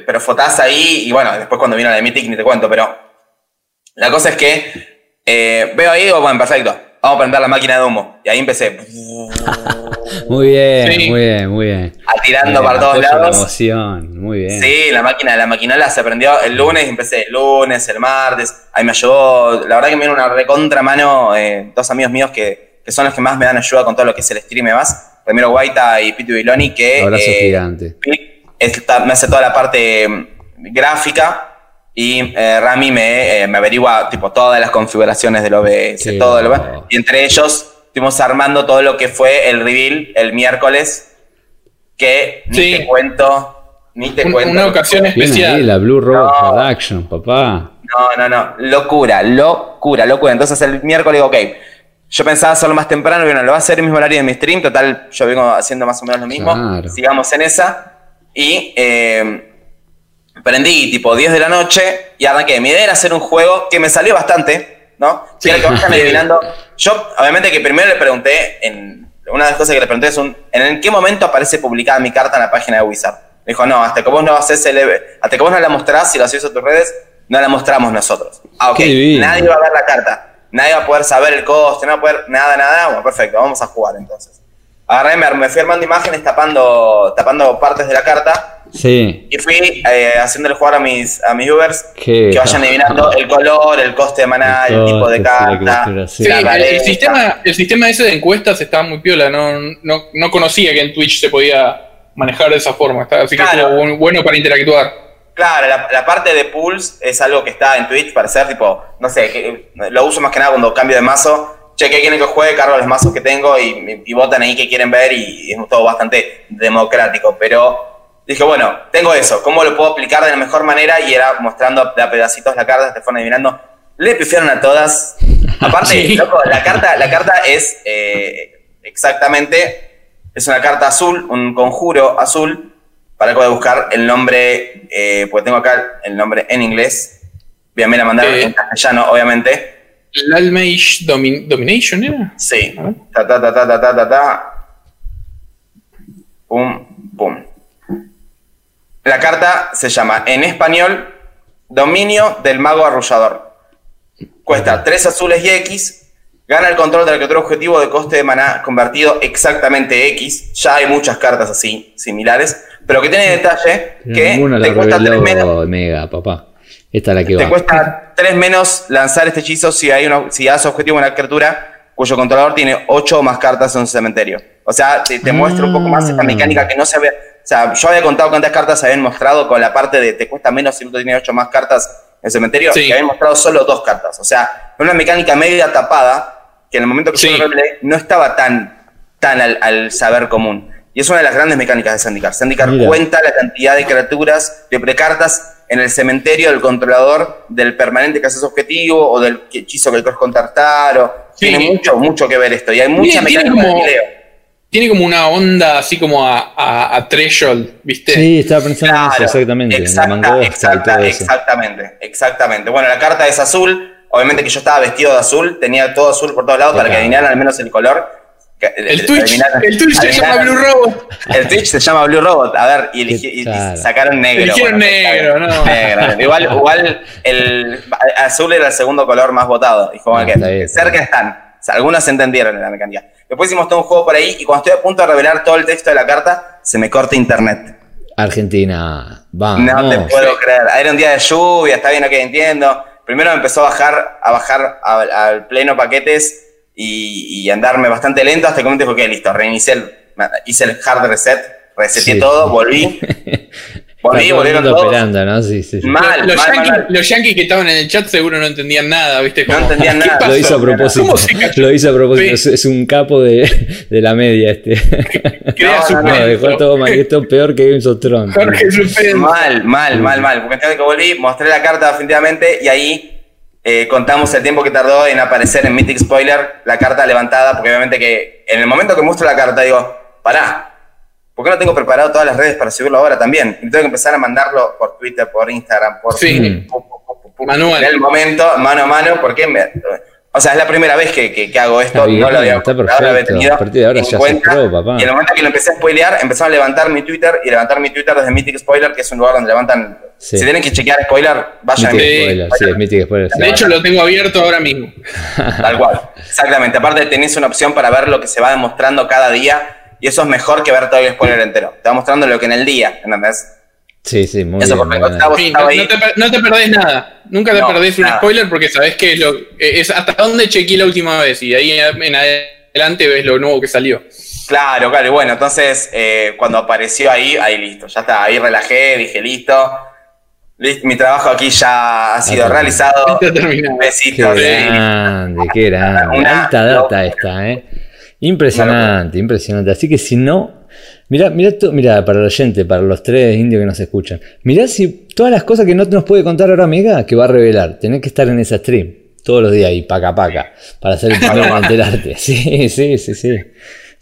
S2: pero fotás ahí y bueno, después cuando vino la de Mythic ni te cuento, pero la cosa es que eh, veo ahí y digo, bueno, perfecto, vamos a prender la máquina de humo. Y ahí empecé
S1: Muy bien,
S3: Sí.
S1: muy bien, muy bien.
S2: a tirando
S1: Bien,
S2: para todos
S1: apoyo la
S2: lados.
S1: emoción, muy bien.
S2: Sí, la máquina, la maquinola se prendió el lunes y empecé el lunes, el martes. Ahí me ayudó. La verdad que me dieron una recontra mano eh, dos amigos míos que, que son los que más me dan ayuda con todo lo que es el stream y demás. Ramiro Guaita y Pitu Biloni, que
S1: Abrazo
S2: eh,
S1: gigante.
S2: esta- me hace toda la parte mm, gráfica y eh, Rami me, eh, me averigua tipo todas las configuraciones del OBS,
S1: Qué
S2: todo lo
S1: bueno.
S2: Y entre ellos estuvimos armando todo lo que fue el reveal el miércoles, que ni
S3: Sí.
S2: te cuento, ni te
S3: Un-
S2: cuento.
S3: una ocasión
S1: Bien ahí,
S3: especial.
S1: la Blue Robot
S2: No.
S1: Production, papá.
S2: No, no, no, locura, locura, locura. Entonces el miércoles digo, ok, yo pensaba hacerlo más temprano, y bueno, lo va a hacer el mismo horario de mi stream, total, yo vengo haciendo más o menos lo mismo.
S1: Claro.
S2: Sigamos en esa. Y eh, prendí tipo 10 de la noche y arranqué. Mi idea era hacer un juego que me salió bastante, ¿no? Era que vayan adivinando. Yo, obviamente, que primero le pregunté, en, una de las cosas que le pregunté es un, ¿en qué momento aparece publicada mi carta en la página de Wizard? Me dijo, no, hasta que vos no haces el, hasta que vos no la mostrás y la subís a tus redes, no la mostramos nosotros. Ah, ok. Nadie va a ver la carta. Nadie va a poder saber el coste, no va a poder nada, nada. Bueno, perfecto, vamos a jugar entonces. Agarré, me, me fui armando imágenes tapando, tapando partes de la carta
S1: Sí.
S2: y fui eh, haciéndole jugar a mis, a mis viewers
S1: Qué-
S2: que vayan adivinando el color, el coste de maná, el, tipo de
S1: coste,
S2: carta.
S1: sí.
S2: La
S3: el, sistema, el sistema ese de encuestas estaba muy piola. No, no, no conocía que en Twitch se podía manejar de esa forma. está- Así que
S2: Claro.
S3: estuvo bu- bueno para interactuar.
S2: Claro, la, la parte de pools es algo que está en Twitch para hacer tipo, no sé, que, lo uso más que nada cuando cambio de mazo. Che, ¿qué quieren que juegue? Cargo los mazos que tengo y, y votan ahí que quieren ver y, es todo bastante democrático. Pero dije, bueno, tengo eso, ¿cómo lo puedo aplicar de la mejor manera? Y era mostrando de a pedacitos la carta, te fueron adivinando. Le pifiaron a todas. Aparte,
S3: Sí.
S2: loco, la carta, la carta es eh, exactamente, es una carta azul, un conjuro azul, para que voy a buscar el nombre, eh, porque tengo acá el nombre en inglés. Bien, me la mandaron
S3: Eh.
S2: en castellano, obviamente.
S3: El Almeish Domin- Domination era.
S2: Sí. Ta, ta, ta, ta, ta, ta, ta. Pum, pum. La carta se llama en español Dominio del Mago Arrullador. Cuesta 3 azules y X. Gana el control de la criatura objetivo de coste de maná convertido exactamente X. Ya hay muchas cartas así, similares. Pero que tiene detalle que
S1: Ninguno
S2: te cuesta 3 menos.
S1: Mega, papá. Esta es la que
S2: Te
S1: va.
S2: cuesta 3 menos lanzar este hechizo si hay una, si das objetivo a una criatura cuyo controlador tiene 8 o más cartas en su cementerio. O sea, te, te muestra un poco más esta
S1: Ah.
S2: mecánica que no se ve. O sea, yo había contado cuántas cartas se habían mostrado con la parte de te cuesta menos si el otro tiene 8 más cartas en el cementerio.
S3: Sí.
S2: Y habían mostrado solo dos cartas. O sea, una mecánica media tapada que en el momento que
S3: Sí.
S2: yo no estaba tan, tan al, al saber común. Y es una de las grandes mecánicas de. Zendikar
S1: Mira.
S2: cuenta la cantidad de criaturas, de precartas en el cementerio del controlador del permanente que haces objetivo o del hechizo que el cross contactar. O,
S3: Sí.
S2: Tiene mucho, mucho que ver esto. Y hay mucha
S3: tiene
S2: mecánica
S3: como-
S2: de leo.
S3: Tiene como una onda así como a, a, a Threshold, ¿viste?
S1: Sí, estaba pensando en eso, exactamente.
S2: exacta-
S1: la y eso.
S2: exactamente, exactamente. Bueno, la carta es azul. Obviamente que yo estaba vestido de azul, tenía todo azul por todos lados para que adivinaran al menos el color.
S3: El Twitch,
S2: adivinaran-
S3: el Twitch se llama Blue Robot.
S2: El Twitch se llama Blue Robot. A ver, y, eligi- y- sacaron negro.
S3: Eligieron
S2: Bueno,
S3: negro, no.
S2: Negro. Igual, igual el azul era el segundo color más votado. Y como
S1: Ah,
S2: que
S1: está bien, está
S2: cerca están. O sea, algunos entendieron la mecánica. Después hicimos todo un juego por ahí y cuando estoy a punto de revelar todo el texto de la carta, se me corta internet.
S1: Argentina, vamos.
S2: No te puedo creer. Era un día de lluvia, está bien, ok, entiendo. Primero me empezó a bajar, a bajar al, pleno paquetes y, y andarme bastante lento hasta que momento dije, ok, listo, reinicié el, hice el hard reset, reseté
S1: Sí.
S2: todo, volví. Volví,
S1: Está todo el
S2: volvieron
S1: mundo
S2: todos.
S1: esperando, ¿no? Sí, sí, sí.
S2: Mal,
S3: los,
S2: mal,
S3: yankees,
S2: mal.
S3: los yankees que estaban en el chat seguro no entendían nada, ¿viste?
S2: No entendían
S3: ¿qué
S2: nada.
S3: pasó?
S1: Lo hizo a propósito.
S3: ¿Cómo se cachó?
S1: Lo hizo a propósito.
S3: Sí.
S1: Es, un capo de, de la media este.
S3: Crea
S2: No, no,
S1: No,
S3: suspenso.
S1: dejó todo mal. Esto es peor que Games of Thrones.
S2: Mal, mal, mal, mal. Porque tengo que volví, mostré la carta definitivamente y ahí eh, contamos el tiempo que tardó en aparecer en Mythic Spoiler la carta levantada, porque obviamente que en el momento que muestro la carta digo, pará, ¿por qué no tengo preparado todas las redes para subirlo ahora también? Y tengo que empezar a mandarlo por Twitter, por Instagram, por
S3: Sí.
S2: pu-
S3: Manual.
S2: En el momento, mano a mano, porque me- o sea, es la primera vez que, que- que hago esto,
S1: Está bien,
S2: no lo había,
S1: está
S2: lo había tenido
S1: A partir de ahora
S2: en
S1: ya sos
S2: cuenta.
S1: pro, papá.
S2: Y en el momento que lo empecé a spoilear, empezaron a levantar mi Twitter y levantar mi Twitter desde Mythic Spoiler, que es un lugar donde levantan.
S1: Sí.
S2: Si tienen que chequear spoiler, vayan a
S1: Mythic
S3: Sí.
S1: Spoiler, sí, es Mythic Spoiler. sí.
S3: De hecho, lo tengo abierto ahora mismo.
S2: Tal cual. Exactamente. Aparte, tenés una opción para ver lo que se va demostrando cada día. Y eso es mejor que ver todo el spoiler entero. Te va mostrando lo que en el día, ¿entendés?
S1: Sí, sí, muy
S2: Eso
S1: bien.
S2: por
S1: muy
S2: ejemplo,
S1: bien.
S2: estaba-
S3: Sí, no,
S2: ahí.
S3: no te, no te perdés nada. Nunca te
S2: No,
S3: perdés un
S2: nada.
S3: spoiler porque sabés que es, lo, eh, es hasta dónde chequeé la última vez y de ahí en adelante ves lo nuevo que salió.
S2: Claro, claro. Y bueno, entonces eh, cuando apareció ahí, ahí listo. Ya está. Ahí relajé, dije listo. Listo, Mi trabajo aquí ya ha sido
S1: está.
S2: realizado.
S1: Qué
S2: Besitos. sí.
S1: grande, qué grande.
S2: Una-
S1: Alta data esta, ¿eh? Impresionante, impresionante. Así que si no, mira, mira, mira, para el oyente, para los tres indios que nos escuchan, mirá si todas las cosas que no nos puede contar ahora Mega, que va a revelar, tenés que estar en esa stream todos los días y paca paca, para ser el en enterarte. Sí, sí, sí, sí.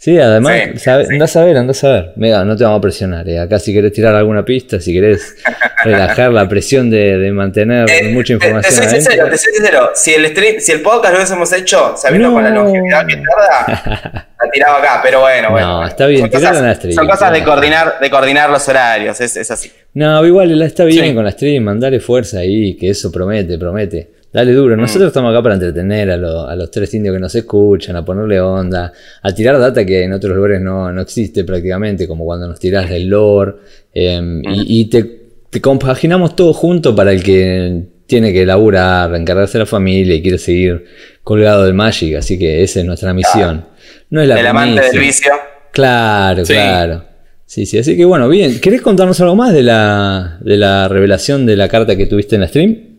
S1: Sí, además,
S2: Sí,
S1: sabe-
S2: sí.
S1: andás a ver, andás a ver. Mega, no te vamos a presionar. eh. Acá si querés tirar alguna pista, si querés relajar la presión de, de mantener
S2: Eh,
S1: mucha
S2: te- te,
S1: información
S2: soy sincero, te soy sincero. Si el stream, si el podcast lo hubiésemos hecho sabiendo
S1: No.
S2: con la longevidad que tarda, la tiraba acá, pero bueno, bueno.
S1: No, está bien,
S2: cosas,
S1: en la stream,
S2: son cosas de coordinar, de coordinar los horarios, es, es así.
S1: No, igual está bien
S3: Sí.
S1: con la stream, mandale fuerza ahí, que eso promete, promete. Dale duro. Nosotros estamos acá para entretener a, lo- a los tres indios que nos escuchan, a ponerle onda, a tirar data que en otros lugares no, no existe prácticamente, como cuando nos tirás del lore. eh, y, y te, te compaginamos todo junto para el que tiene que laburar, encargarse de la familia y quiere seguir colgado del Magic. Así que esa es nuestra misión. No es la
S2: el amante del vicio.
S1: Claro,
S3: Sí.
S1: claro. Sí, sí, así que bueno, bien. ¿Querés contarnos algo más de la, de la revelación de la carta que tuviste en la stream?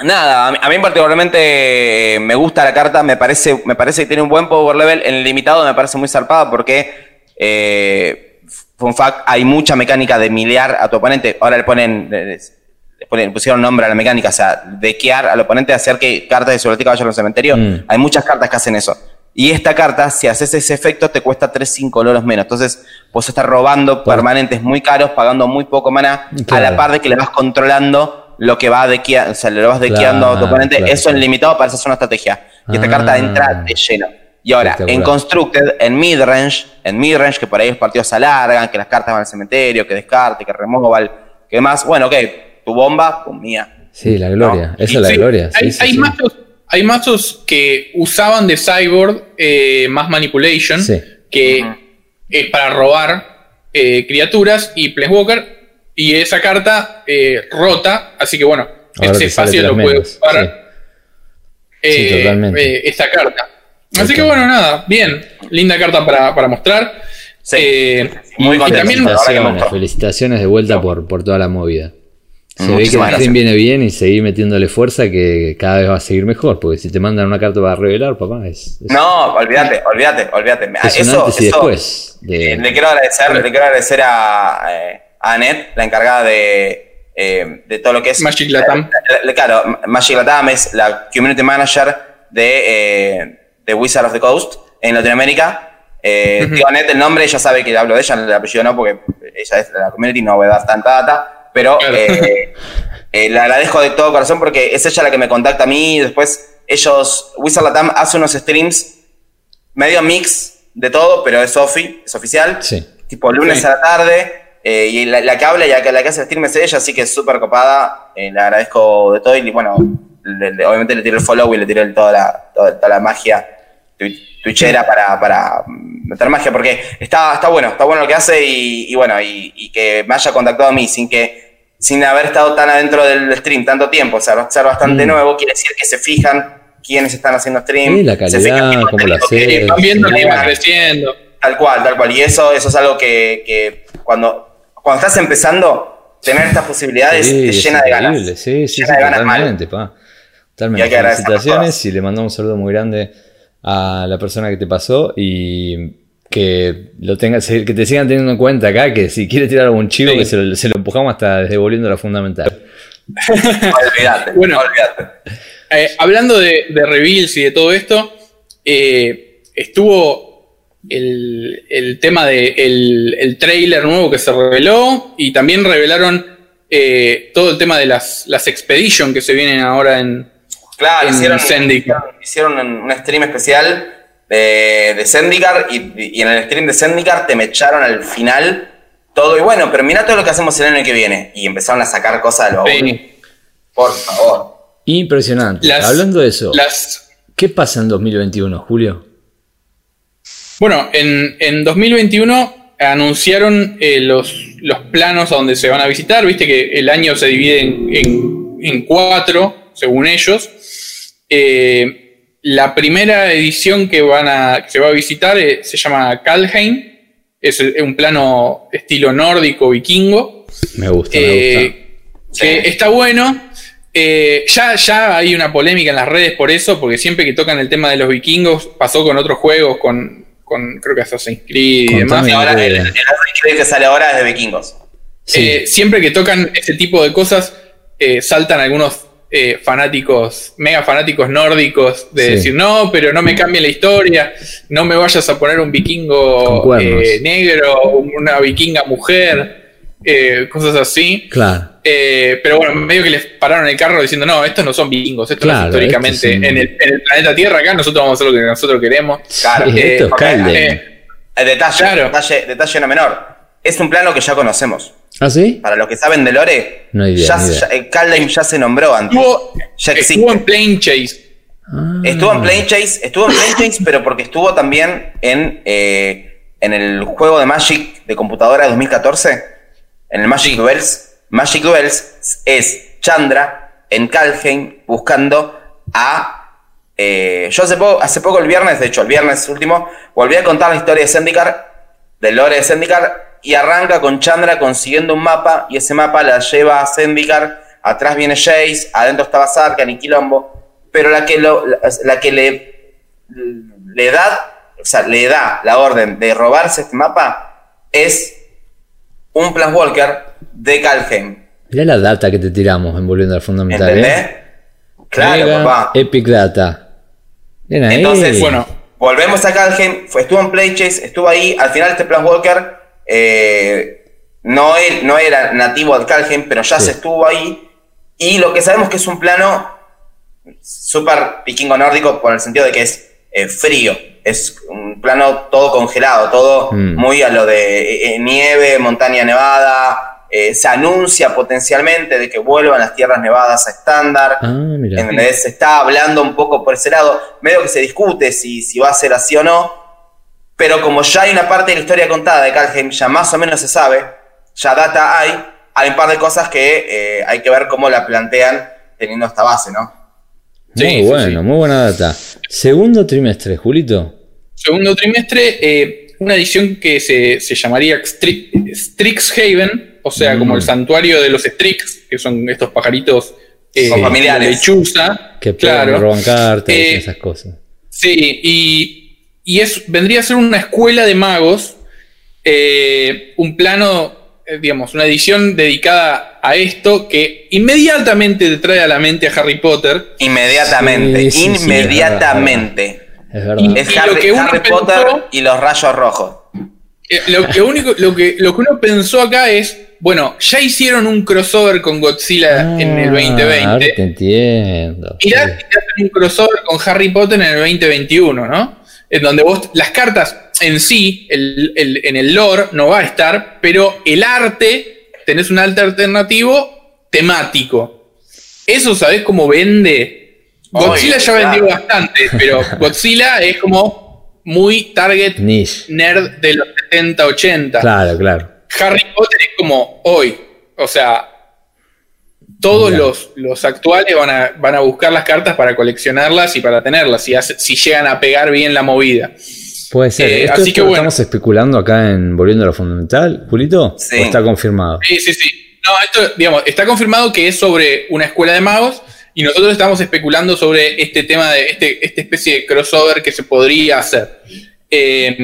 S2: Nada, a mí, particularmente eh, me gusta la carta, me parece, me parece que tiene un buen power level. En el limitado me parece muy zarpada porque eh, fun fact, hay mucha mecánica de miliar a tu oponente. Ahora le ponen, le, ponen- pusieron nombre a la mecánica, o sea, dequear al oponente, hacer que cartas de biblioteca vayan al cementerio.
S1: Mm.
S2: Hay muchas cartas que hacen eso. Y esta carta, si haces ese efecto, te cuesta 3, 5 loros menos. Entonces, vos estás robando permanentes muy caros, pagando muy poco mana, a la par de que le vas controlando lo que va dequeando, o sea, le vas dequeando a tu
S1: Claro,
S2: oponente.
S1: claro,
S2: eso en
S1: claro.
S2: limitado para esa una estrategia. Y esta
S1: Ah.
S2: carta entra de lleno. Y ahora, en. Constructed, en midrange, en midrange, que por ahí los partidos se alargan, que las cartas van al cementerio, que descarte, que removal, que demás. Bueno, ok, tu bomba, pues mía.
S1: Sí, la gloria.
S2: No.
S1: Esa
S3: Y
S1: es la
S3: sí,
S1: gloria. Sí,
S3: hay,
S1: sí,
S3: hay
S1: sí.
S3: mazos, hay mazos que usaban de Cyborg eh, más Manipulation,
S1: Sí.
S3: que es para robar eh, criaturas y Planeswalker. Y esa carta eh, rota, así que bueno,
S1: Ahora sale
S3: fácil lo puede usar
S1: sí.
S3: eh,
S1: Sí, totalmente.
S3: eh, esta carta. Así que bueno, nada, bien, linda carta para, para mostrar.
S2: Sí,
S3: Eh,
S2: muy
S3: y también
S1: Felicitaciones, de vuelta por, por toda la movida. Se ve que el
S2: gracias.
S1: viene bien y seguir metiéndole fuerza que cada vez va a seguir mejor, porque si te mandan una carta para revelar, papá, es, es
S2: No, olvídate, olvídate, olvídate.
S1: Es
S2: Eso, eso,
S1: después. de-
S2: eh, le quiero agradecer, le quiero agradecer a, eh, a Annette, la encargada de, eh, de todo lo que es.
S3: Magic Latam.
S2: La- la- claro, Magic Latam es la community manager de, eh, de Wizard of the Coast en Latinoamérica. Eh. Digo Annette el nombre, ella sabe que hablo de ella, el apellido no, porque ella es la community, no voy a dar tanta data. Pero
S3: Claro.
S2: eh, eh, le agradezco de todo corazón porque es ella la que me contacta a mí. y Después, ellos, Wizard Latam hace unos streams medio mix de todo, pero es Sofi, es oficial.
S1: Sí.
S2: Tipo lunes
S3: Sí.
S2: a la tarde. Eh, y la, la que habla y la que, la que hace el stream es ella, así que es súper copada. eh, le agradezco de todo y bueno, le- le- obviamente le tiré el follow y le tiré toda, la, toda, toda la magia twi- twitchera para, para meter magia, porque está, está bueno, está bueno lo que hace y, y bueno, y, y que me haya contactado a mí sin que sin haber estado tan adentro del stream tanto tiempo, o sea, ser bastante
S1: Mm.
S2: nuevo, quiere decir que se fijan quiénes están haciendo stream.
S1: Sí, la
S2: se
S1: calidad,
S2: fijan qué
S1: cómo haces.
S3: van viendo que
S1: Sí.
S3: iba creciendo.
S2: Tal cual, tal cual. Y eso, eso es algo que, que cuando, cuando estás empezando, tener estas posibilidades
S1: Sí,
S2: te
S1: es
S2: llena de ganas.
S1: Sí, sí, sí,
S2: Llena de ganas mal.
S1: totalmente, pa. Totalmente. Felicitaciones y le mandamos un saludo muy grande a la persona que te pasó y que lo tenga, se- que te sigan teniendo en cuenta acá, que si quiere tirar algún chivo,
S3: Sí.
S1: que se lo, se lo empujamos hasta desde volviendo a la fundamental.
S2: Olvídate,
S3: Bueno.
S2: olvídate.
S3: Eh, hablando de, de reveals y de todo esto, eh, estuvo el, el tema de el, el trailer nuevo que se reveló y también revelaron eh, todo el tema de las, las Expedition que se vienen ahora en...
S2: Claro,
S3: En
S2: hicieron,
S3: Zendikar.
S2: hicieron, hicieron un stream especial de, de Zendikar y, y en el stream de Zendikar te me echaron al final todo. Y bueno, pero mira todo lo que hacemos el año que viene. Y empezaron a sacar cosas del baúl.
S3: Sí.
S2: Por favor.
S1: Impresionante.
S3: Las-
S1: Hablando de eso,
S3: Las,
S1: ¿qué pasa en 2021, Julio?
S3: Bueno, en, en 2021 anunciaron eh, los, los planos a donde se van a visitar. Viste que el año se divide en, en- en cuatro, según ellos. Eh, la primera edición que, van a, que se va a visitar eh, se llama Kalheim. Es un plano estilo nórdico vikingo.
S1: Me gusta, me
S3: Eh,
S1: gusta.
S3: que
S2: Sí.
S3: está bueno. Eh, ya, ya hay una polémica en las redes por eso, porque siempre que tocan el tema de los vikingos, pasó con otros juegos, con, con creo que Assassin's Creed y demás.
S2: Y ahora el, el Assassin's Creed que sale ahora es de vikingos.
S1: Sí.
S3: Eh, siempre que tocan ese tipo de cosas, eh, saltan algunos eh, fanáticos, mega fanáticos nórdicos, de
S1: Sí.
S3: decir, no, pero no me cambie la historia, no me vayas a poner un vikingo eh, negro, una vikinga mujer, eh, cosas así.
S1: Claro.
S3: Eh, pero bueno, medio que les pararon el carro diciendo, no, estos no son vikingos, esto
S1: Claro,
S3: no es históricamente
S1: estos son-
S3: en, el, en el planeta Tierra acá, nosotros vamos a hacer lo que nosotros queremos.
S2: Claro,
S1: Sí,
S3: eh,
S1: esto es.
S3: Eh,
S2: El detalle,
S3: Claro.
S2: detalle, detalle no menor. Es un plano que ya conocemos.
S1: ¿Ah, sí?
S2: Para los que saben de Lore,
S1: No hay idea,
S2: ya,
S1: idea.
S2: ya- el Kaldheim ya se nombró antes.
S3: estuvo,
S2: Ya existe.
S3: estuvo en Plane Chase.
S1: Ah.
S2: Estuvo en Plane Chase, estuvo en Plane Chase, pero porque estuvo también en, eh, en el juego de Magic de computadora de 2014, en el Magic Duels. Magic Duels es Chandra en Kalheim buscando a. eh, yo hace poco, hace poco, el viernes, de hecho, el viernes último, volví a contar la historia de Zendikar, del lore de Zendikar, y arranca con Chandra consiguiendo un mapa, y ese mapa la lleva a Zendikar, atrás viene Jace, adentro estaba Sarkhan y Quilombo, pero la que, lo, la, la que le, le da, o sea, le da la orden de robarse este mapa es un Planeswalker de Kalheim.
S1: Mirá la data que te tiramos en Volviendo al Fundamental.
S2: ¿Entendés?
S1: ¿eh?
S2: Claro,
S1: Mega
S2: papá.
S1: Epic Data. Bien ahí.
S2: Entonces,
S3: Bueno,
S2: Volvemos a Kalheim, fue- estuvo en Playchase, estuvo ahí. Al final, este Planeswalker eh, no, no era nativo de Kalheim, pero ya
S1: Sí.
S2: se estuvo ahí. Y lo que sabemos que es un plano súper vikingo nórdico por el sentido de que es eh, frío. Es un plano todo congelado, todo
S1: Mm.
S2: muy a lo de eh, eh, nieve, montaña nevada. eh, se anuncia potencialmente de que vuelvan las tierras nevadas a estándar.
S1: Ah.
S2: ¿Entendés? Se está hablando un poco por ese lado. Medio que se discute si, si va a ser así o no. Pero como ya hay una parte de la historia contada de Kalheim, ya más o menos se sabe, ya data hay, hay un par de cosas que eh, hay que ver cómo la plantean teniendo esta base, ¿no?
S1: Muy
S3: Sí, sí,
S1: bueno,
S3: sí.
S1: muy buena data. Segundo trimestre, Julito.
S3: segundo trimestre, eh, una edición que se, se llamaría Stri- Strixhaven, o sea, como
S1: Mm.
S3: el santuario de los Strix, que son estos pajaritos eh,
S2: Son familiares.
S3: de lechuza.
S1: Que
S3: claro.
S1: roban cartas y
S3: Eh,
S1: esas cosas.
S3: Sí, y, y es, vendría a ser una escuela de magos, eh, un plano, digamos, una edición dedicada a esto que inmediatamente te trae a la mente a Harry Potter.
S2: Inmediatamente,
S1: Sí, sí, sí,
S2: inmediatamente.
S1: Es verdad.
S3: Y-
S2: es
S3: lo
S2: Harry,
S3: que pensó-
S2: Potter y los rayos rojos.
S3: Eh, lo, lo único, lo que, lo que uno pensó acá es, bueno, ya hicieron un crossover con Godzilla en el
S1: Ah, Ahora te
S3: 2020.
S1: entiendo.
S3: Si te hacen un crossover con Harry Potter en el 2021, ¿no? En donde vos, las cartas en sí, el- el- en el lore, no va a estar, pero el arte, tenés un arte alternativo temático. Eso, ¿sabés cómo vende? Godzilla
S2: Oye,
S3: ya vendió
S2: claro.
S3: bastante, pero Godzilla es como muy target
S1: Niche.
S3: nerd de los 70, 80.
S1: Claro, claro.
S3: Harry Potter es como hoy. O sea, todos los actuales van a, van a buscar las cartas para coleccionarlas y para tenerlas, si, hace- si llegan a pegar bien la movida.
S1: Puede ser.
S3: Eh,
S1: ¿Esto
S3: así
S1: es
S3: que bueno.
S1: estamos especulando acá en Volviendo a lo Fundamental, Julito?
S2: Sí.
S1: ¿O está confirmado?
S3: Sí, sí, sí. No, esto, digamos, está confirmado que es sobre una escuela de magos y nosotros estamos especulando sobre este tema de este, esta especie de crossover que se podría hacer. Eh,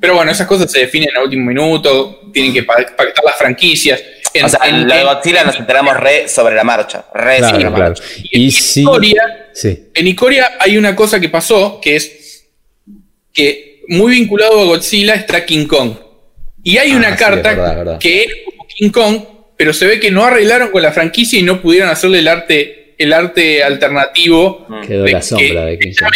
S3: pero bueno, esas cosas se definen en el último minuto, tienen que pa- pactar las franquicias. En-
S2: O sea,
S3: en-
S2: lo de
S3: en-
S2: Godzilla nos enteramos re sobre la marcha. Re
S1: Claro,
S2: sobre la
S1: claro.
S2: marcha.
S1: Y
S3: en
S1: si.
S3: Icoria,
S1: Sí.
S3: en Icoria hay una cosa que pasó que es que muy vinculado a Godzilla está King Kong. Y hay
S1: Ah,
S3: una
S1: sí,
S3: carta
S1: es verdad, es verdad.
S3: que es como King Kong, pero se ve que no arreglaron con la franquicia y no pudieron hacerle el arte, el arte alternativo.
S1: Quedó
S3: de-
S1: la sombra
S3: que-
S1: de King
S3: Kong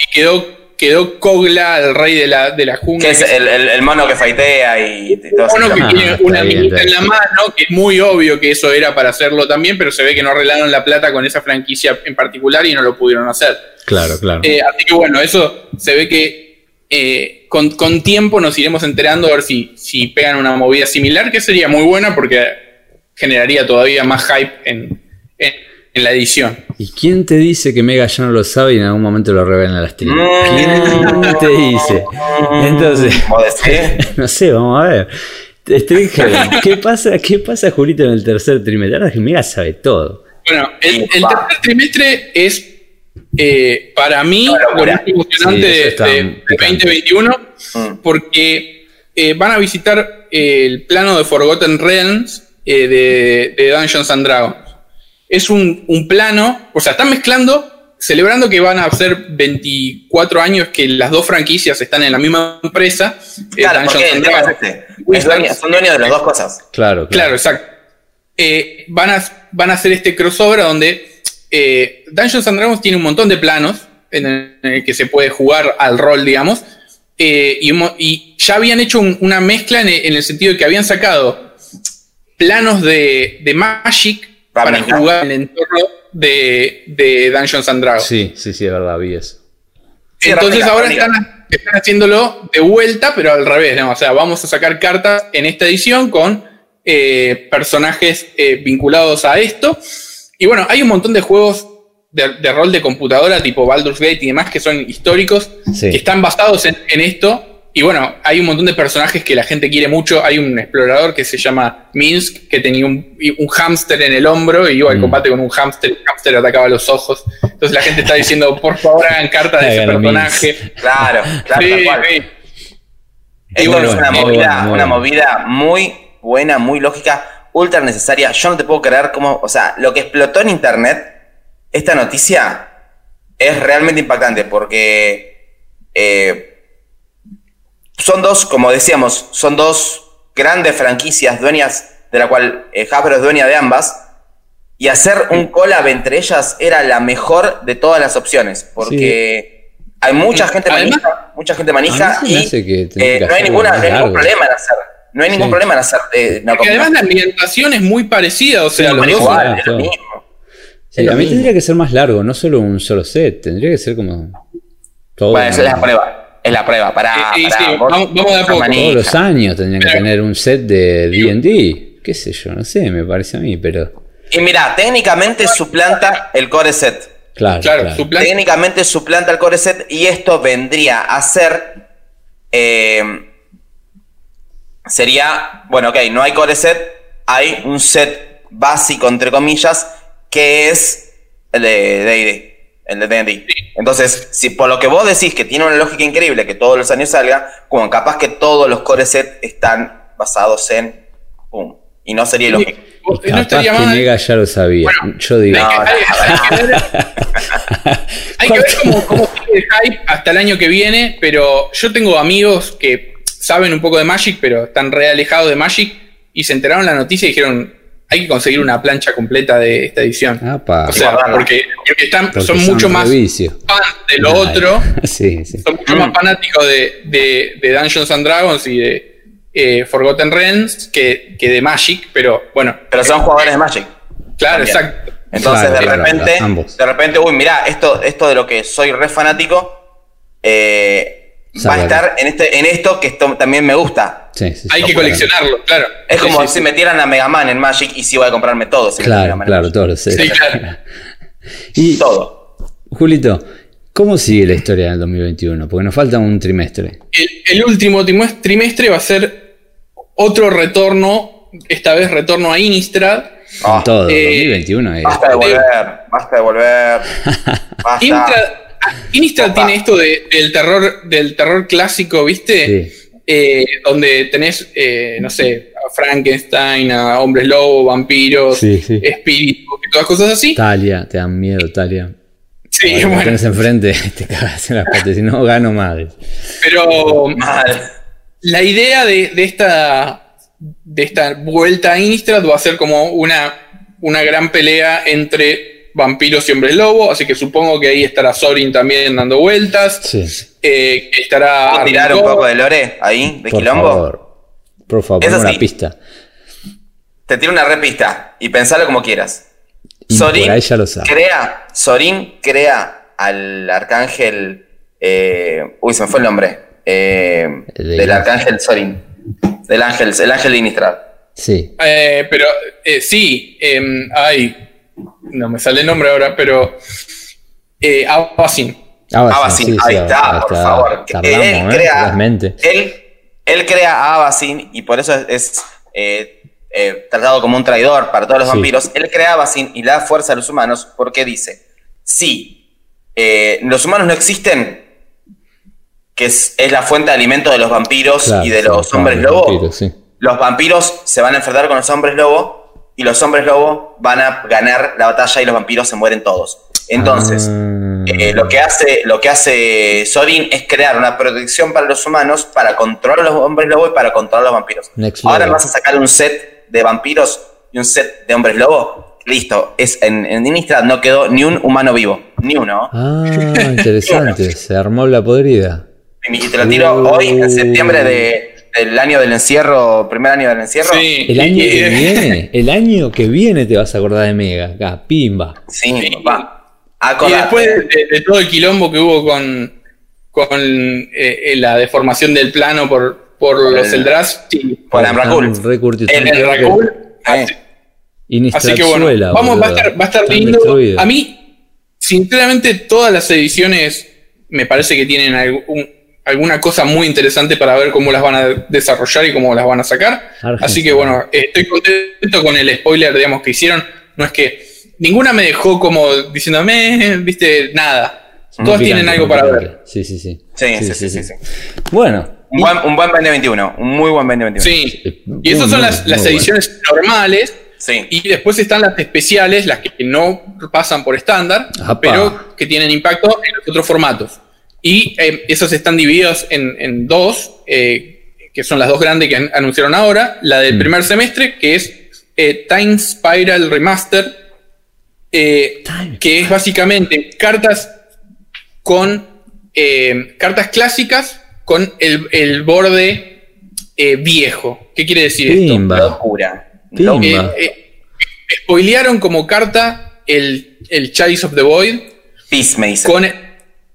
S3: y quedó, quedó Kogla, el rey de la, de la jungla.
S2: Que es el, el- el mono que faitea y, y todo eso.
S3: uno que
S1: Ah,
S3: tiene una minita en la mano, que es muy obvio que eso era para hacerlo también, pero se ve que no arreglaron la plata con esa franquicia en particular y no lo pudieron hacer.
S1: Claro, claro.
S3: Eh, así que bueno, eso se ve que eh, con, con tiempo nos iremos enterando a ver si, si pegan una movida similar, que sería muy buena porque generaría todavía más hype en, en- en la edición.
S1: ¿Y quién te dice que Mega ya no lo sabe y en algún momento lo revela en la stream?
S2: Mm.
S1: ¿Quién te dice? Entonces, no sé, vamos a ver. Stringheaven, ¿qué pasa, ¿qué pasa, Julito, en el tercer trimestre? Ahora que Mega sabe todo.
S3: Bueno, el, tercer trimestre es eh, para mí lo más emocionante
S1: Sí,
S3: de,
S1: está
S3: de- de
S1: picante.
S3: 2021
S2: Mm.
S3: porque eh, van a visitar eh, el plano de Forgotten Realms eh, de, de Dungeons and Dragons. Es un, un plano, o sea, están mezclando, celebrando que van a ser 24 años que las dos franquicias están en la misma empresa. eh,
S2: Claro,
S3: Dungeons and Dragons.
S2: este. Es dueño- son dueños de las dos cosas.
S1: Claro, claro.
S3: Claro, exacto. Eh, van, a, van a hacer este crossover donde eh, Dungeons and Dragons tiene un montón de planos en el, en el que se puede jugar al rol, digamos. eh, y, ya habían hecho un- una mezcla en el, en el sentido de que habían sacado planos de, de Magic para jugar en el entorno de, de Dungeons and Dragons.
S1: Sí, sí, sí, es verdad, vi eso.
S3: Entonces ahora están, están haciéndolo de vuelta, pero al revés. ¿no? O sea, vamos a sacar cartas en esta edición con eh, personajes eh, vinculados a esto. Y bueno, hay un montón de juegos de, de rol de computadora, tipo Baldur's Gate y demás, que son históricos,
S1: Sí.
S3: que están basados en, en esto. Y bueno, hay un montón de personajes que la gente quiere mucho. Hay un explorador que se llama Minsk, que tenía un, un hámster en el hombro y iba al
S1: Mm.
S3: combate con un hámster. El hámster atacaba los ojos. Entonces la gente está diciendo, por favor, hagan cartas de ese personaje.
S2: Claro, claro,
S3: Sí,
S2: tal cual.
S3: sí.
S2: Es
S1: bueno,
S2: una
S1: muy
S2: movida,
S1: bueno,
S2: una movida muy buena, muy lógica, ultra necesaria. Yo no te puedo creer cómo, o sea, lo que explotó en internet, esta noticia es realmente impactante porque eh, son dos, como decíamos, son dos grandes franquicias dueñas de la cual eh, Hasbro es dueña de ambas. Y hacer un collab entre ellas era la mejor de todas las opciones. Porque hay mucha gente manija, mucha gente manija y eh, no hay, ninguna, no hay ningún problema en hacer. No hay ningún
S1: Sí.
S2: problema en hacer eh, una
S3: Porque además la ambientación es muy parecida, o sea,
S1: Sí,
S3: los dos.
S2: igual, es lo mismo.
S1: Sí, a mí tendría que ser más largo, no solo un solo set, tendría que ser como todo.
S2: Bueno, esa es la prueba. Es la prueba. Para,
S3: Sí, sí, vamos- vamos de poco.
S1: Todos los años tendrían que tener un set de D&D, qué sé yo, no sé, me parece a mí, pero
S2: Y mira, técnicamente suplanta el core set.
S1: claro.
S2: Técnicamente suplanta el core set y esto vendría a ser. eh, sería. Bueno, ok, no hay core set, hay un set básico, entre comillas, que es el de DD. El de D&D. Entonces, si por lo que vos decís que tiene una lógica increíble que todos los años salga, como capaz que todos los core set están basados en. Pum. Y no sería lógico.
S3: No
S1: Capaz que ya lo sabía.
S3: Bueno,
S1: yo digo.
S3: Hay que,
S2: No,
S3: hay- hay que ver, hay que ver cómo, cómo sigue el hype hasta el año que viene, pero yo tengo amigos que saben un poco de Magic, pero están re alejados de Magic y se enteraron la noticia y dijeron, hay que conseguir una plancha completa de esta edición.
S1: Apa,
S3: o sea, porque, porque están,
S1: porque
S3: son mucho más fans de lo
S1: Ay,
S3: otro,
S1: sí, sí.
S3: son mucho más fanáticos de, de- de Dungeons and Dragons y de eh, Forgotten Realms que, que de Magic, pero bueno,
S2: Pero son jugadores de Magic.
S3: claro,
S2: también.
S3: exacto.
S2: Entonces,
S1: Claro,
S2: de
S1: claro,
S2: repente, de repente, uy, mirá, esto, esto de lo que soy re fanático, eh, va a estar en, este, en esto que esto también me gusta.
S1: Sí, sí,
S3: Hay que coleccionarlo, claro.
S2: Es
S3: Sí,
S2: como
S3: sí,
S2: si
S3: sí.
S2: metieran a Mega Man en Magic y si voy a comprarme todo. si
S1: Claro, claro, todos.
S3: Sí, claro.
S1: Y,
S2: Todo.
S1: Julito, ¿cómo sigue la historia del 2021? Porque nos falta un trimestre.
S3: El, el último trimestre va a ser otro retorno, esta vez retorno a Innistrad.
S1: Con
S2: Ah,
S1: todo,
S3: eh,
S1: 2021 es.
S2: Basta de volver, basta de volver. Basta. Papá.
S3: tiene esto de- del, terror, del terror clásico, ¿viste?
S1: Sí.
S3: Eh, donde tenés, eh, no sé, a Frankenstein, a hombres lobo, vampiros,
S1: Sí, sí.
S3: espíritus y todas cosas así.
S1: Talia, te dan miedo, Talia.
S3: Sí,
S1: Cuando lo
S3: bueno,
S1: tenés enfrente, te cagas en las patas, si no gano madre.
S3: pero
S2: Mal.
S3: la idea de, de esta, de esta vuelta a Innistrad va a ser como una, una gran pelea entre vampiros y hombres lobo, así que supongo que ahí estará Sorin también dando vueltas,
S1: Sí,
S3: eh, estará...
S2: ¿Puedo tirar un poco de lore ahí, de
S1: por
S2: quilombo?
S1: favor. Por favor,
S2: Eso
S1: una
S2: sí.
S1: pista.
S2: Te tiro una repista y pensalo como quieras.
S1: Y
S2: Sorin
S1: por ahí ya lo sabe.
S2: crea, Sorin crea al arcángel. eh, uy, se me fue el nombre. eh,
S1: El de
S2: del arcángel Sorin. Del ángel, el ángel de Innistrad.
S1: Sí.
S3: Eh, pero eh, sí, em, ay, no me sale el nombre ahora, pero eh, Abacin.
S1: Ah,
S2: Abacin,
S1: sí, sí,
S2: ahí
S1: sí,
S2: está, por favor.
S1: Tardamos,
S2: él,
S1: ¿eh?
S2: crea, él, él crea a Abacin y por eso es, es, eh, eh, tratado como un traidor para todos los
S1: Sí.
S2: vampiros. Él crea a Abacin y le da fuerza a los humanos porque dice: si eh, los humanos no existen, que es, es la fuente de alimento de los vampiros
S1: Claro,
S2: y de
S1: sí,
S2: los
S1: claro,
S2: hombres
S1: los
S2: lobo,
S1: vampiros, sí.
S2: los vampiros se van a enfrentar con los hombres lobo y los hombres lobo van a ganar la batalla y los vampiros se mueren todos. Entonces,
S1: Ah.
S2: eh, lo, que hace, lo que hace Sorin es crear una protección para los humanos, para controlar a los hombres lobo y para controlar a los vampiros.
S1: Next
S2: Ahora vas a sacar un set de vampiros y un set de hombres lobo. Listo, es, en, en Innistrad no quedó ni un humano vivo, ni uno.
S1: Ah, interesante. Se armó la podrida.
S2: Y te lo tiro
S1: Uh.
S2: hoy, en septiembre de- del año del encierro, primer año del encierro.
S3: Sí,
S1: El año
S3: y-
S1: que
S3: y-
S1: viene, el año que viene te vas a acordar de Mega, acá, pimba.
S2: Sí,
S3: Sí.
S2: papá.
S3: Y
S2: Acordate.
S3: después de, de todo el quilombo que hubo con, con eh, eh, la deformación del plano por, por los
S2: el-
S3: Eldrazi,
S2: Por El-
S1: están
S3: el
S2: Eh.
S1: y
S3: Así que bueno, vamos, va a estar, va a estar lindo. A mí, sinceramente, todas las ediciones me parece que tienen algún- alguna cosa muy interesante para ver cómo las van a desarrollar y cómo las van a sacar.
S1: Argentina.
S3: Así que bueno, estoy contento con el spoiler, digamos, que hicieron. No es que ninguna me dejó como diciéndome, viste, nada. Todas tienen algo para ver.
S1: Sí, sí, sí.
S2: Sí, sí, sí, sí, sí.
S1: Bueno,
S2: Un buen, un buen 2021, un muy buen 2021.
S3: Sí, y esas son las, las ediciones normales.
S2: Sí.
S3: Y después están las especiales, las que no pasan por estándar, pero que tienen impacto en los otros formatos. Y eh, esos están divididos en, en dos, eh, que son las dos grandes que an- anunciaron ahora. La del
S1: Mm.
S3: primer semestre, que es eh, Time Spiral Remaster, eh,
S1: Time
S3: que es básicamente cartas con eh, cartas clásicas con el, el borde eh, viejo. ¿Qué quiere decir esto?
S1: Pimba.
S2: Locura.
S3: Eh, eh, spoilearon como carta el, el Chalice of the Void
S2: Peace me dice.
S3: con,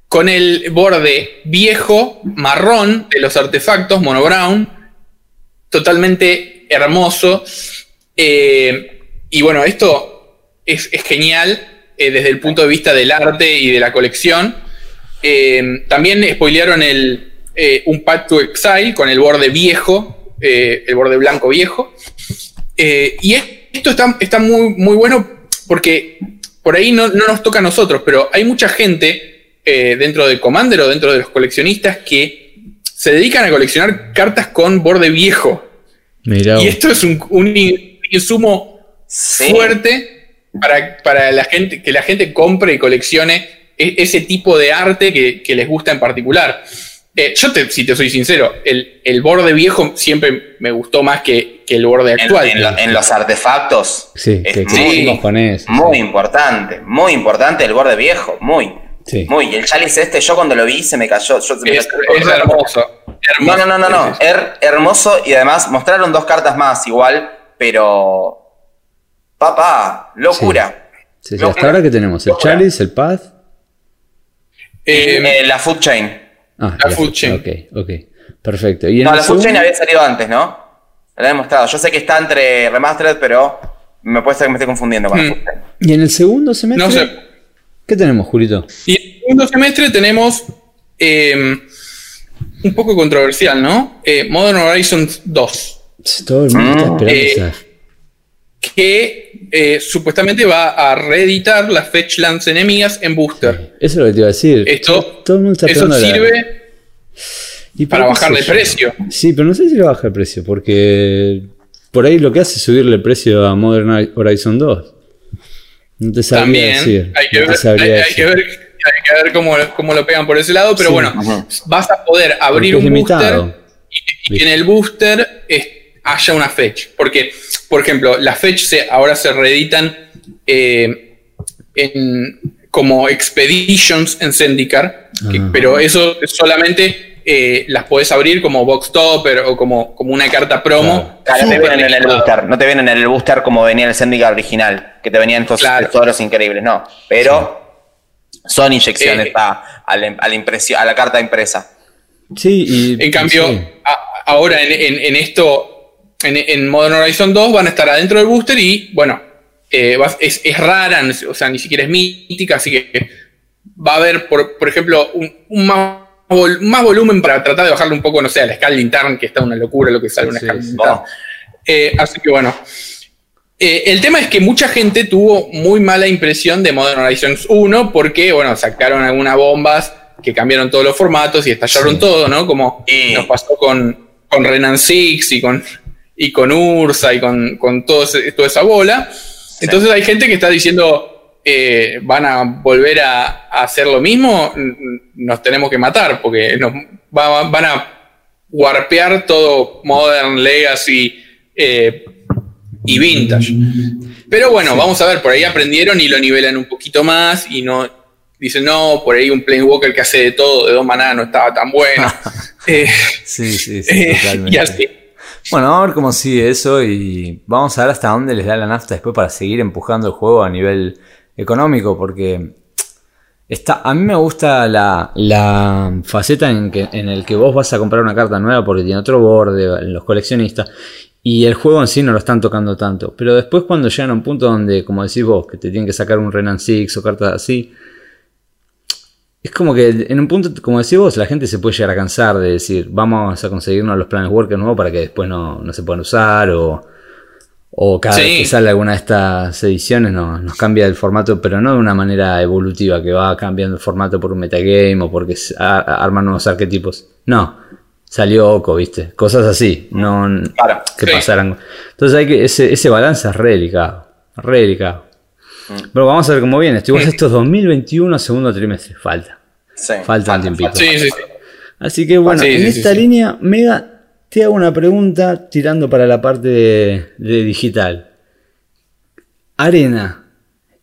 S3: con el borde viejo, marrón de los artefactos, mono brown, totalmente hermoso. Eh, y bueno, esto es, genial eh, desde el punto de vista del arte y de la colección. Eh, también spoilearon el, un Path to Exile con el borde viejo, el borde blanco viejo. Y es- esto está, está muy, muy bueno porque por ahí no, no nos toca a nosotros, pero hay mucha gente eh, dentro de Commander o dentro de los coleccionistas que se dedican a coleccionar cartas con borde viejo.
S1: Mirá,
S3: Y esto es un, un in- insumo
S2: Sí.
S3: fuerte para, para la gente, que la gente compre y coleccione e- ese tipo de arte que, que les gusta en particular. Eh, yo, te, si te soy sincero, el, el borde viejo siempre me gustó más que, que el borde actual.
S2: en lo- en los artefactos.
S1: sí,
S2: es
S1: que
S2: muy,
S1: con eso.
S2: muy importante. Muy importante el borde viejo. Muy.
S1: Sí.
S2: Muy. Y el chalice este, yo cuando lo vi se me cayó. Yo, se me
S3: es,
S2: cayó-
S3: es hermoso.
S2: No,
S3: hermoso.
S2: no, no, no, no. Her- hermoso y además mostraron dos cartas más igual, pero. Papá, locura.
S1: Sí, sí,
S2: No,
S1: hasta ahora que tenemos el
S2: locura.
S1: Chalice, el Path.
S3: Eh,
S2: Eh, la Food Chain.
S1: Ah,
S3: La Food Chain.
S1: Ok, ok. Perfecto. Y
S2: No, la Food Chain había salido antes, ¿no? La habían mostrado. Yo sé que está entre Remastered, pero me puede ser que me esté confundiendo con la
S3: Hmm.
S2: Food Chain.
S1: ¿Y en el segundo semestre?
S3: no sé.
S1: ¿Qué tenemos, Julito?
S3: Y en el segundo semestre tenemos eh, un poco controversial, ¿no? Eh, Modern Horizon 2.
S1: Todo el mundo está esperando
S3: Eh, que supuestamente va a reeditar las Fetchlands enemigas en Booster.
S1: Eso es lo que te iba a decir.
S3: Esto,
S1: Todo el mundo está
S3: eso
S1: esperando la-
S3: sirve
S1: ¿Y
S3: para bajarle
S1: yo?
S3: precio.
S1: Sí, pero no sé si le baja el precio, porque por ahí lo que hace es subirle el precio a Modern Horizon 2. No te sabría
S3: también.
S1: decir.
S3: Hay que
S1: no
S3: ver, hay- hay
S1: decir.
S3: que ver, hay que ver cómo, cómo lo pegan por ese lado, pero
S1: Sí.
S3: bueno, vas a poder abrir un
S1: limitado.
S3: booster y, y en el booster es- haya una fetch. Porque, por ejemplo, las fetch se, ahora se reeditan eh, en, como expeditions en Zendikar, que-
S1: Ah.
S3: pero eso solamente eh, las podés abrir como box topper o como, como una carta promo.
S2: Claro, no te vienen en el booster, no te vienen en el booster como venía el Zendikar original, que te venían estos
S3: Claro.
S2: tesoros increíbles, no. Pero son inyecciones
S3: Eh.
S2: a, a la, a la impresión, a la carta impresa.
S1: Sí, y.
S3: En cambio,
S1: sí.
S3: a- ahora en, en- en esto, en, en Modern Horizon 2 van a estar adentro del booster y, bueno, eh, es, es rara, o sea, ni siquiera es mítica, así que va a haber, por, por ejemplo, un, un más, vol- más volumen para tratar de bajarle un poco, no sé, a la escala intern, que está una locura lo que sale una
S1: Sí,
S3: escala
S1: sí.
S3: intern.
S2: Vamos.
S3: Eh, así que bueno. Eh, el tema es que mucha gente tuvo muy mala impresión de Modern Horizons 1 porque, bueno, sacaron algunas bombas que cambiaron todos los formatos y estallaron
S1: Sí.
S3: todo, ¿no? Como nos pasó con, con Renan Six y con, y con Ursa y con, con todo ese- toda esa bola. Entonces hay gente que está diciendo, eh, van a volver a, a hacer lo mismo, nos tenemos que matar porque nos va- van a warpear todo Modern, Legacy eh, y Vintage. Pero bueno, vamos a ver, por ahí aprendieron y lo nivelan un poquito más y no dicen, no, por ahí un Planeswalker que hace de todo, de dos maná, no estaba tan bueno. Eh,
S4: Sí, sí, sí,
S3: eh,
S4: totalmente.
S3: y así.
S4: Bueno, vamos a ver cómo sigue eso y vamos a ver hasta dónde les da la nafta después para seguir empujando el juego a nivel económico, porque está, a mí me gusta la,
S1: La faceta en, que, en el que vos vas a comprar una carta nueva porque tiene otro borde, los coleccionistas, y el juego en sí no lo están tocando tanto. Pero después cuando llegan a un punto donde, como decís vos, que te tienen que sacar un Renan Six o cartas así, es como que en un punto, como decís vos, la gente se puede llegar a cansar de decir, vamos a conseguirnos los planes workers nuevos para que después no, no se puedan usar o... O cada
S3: Sí.
S1: vez que sale alguna de estas ediciones no- nos cambia el formato, pero no de una manera evolutiva, que va cambiando el formato por un metagame o porque arman nuevos arquetipos. No, Salió Oco, ¿viste? Cosas así, no
S2: Claro.
S1: que
S3: Sí.
S1: pasaran. Entonces hay que, ese, ese balance es re delicado. Re delicado. Pero vamos a ver cómo viene. Estoy
S3: Mm.
S1: esto es 2021, segundo trimestre. Falta.
S2: Sí.
S1: Falta un tiempito.
S3: Sí, sí, sí.
S1: Así que bueno,
S3: Sí,
S1: en
S3: sí, sí,
S1: esta
S3: sí.
S1: línea, Mega, hago una pregunta tirando para la parte de, digital. Arena,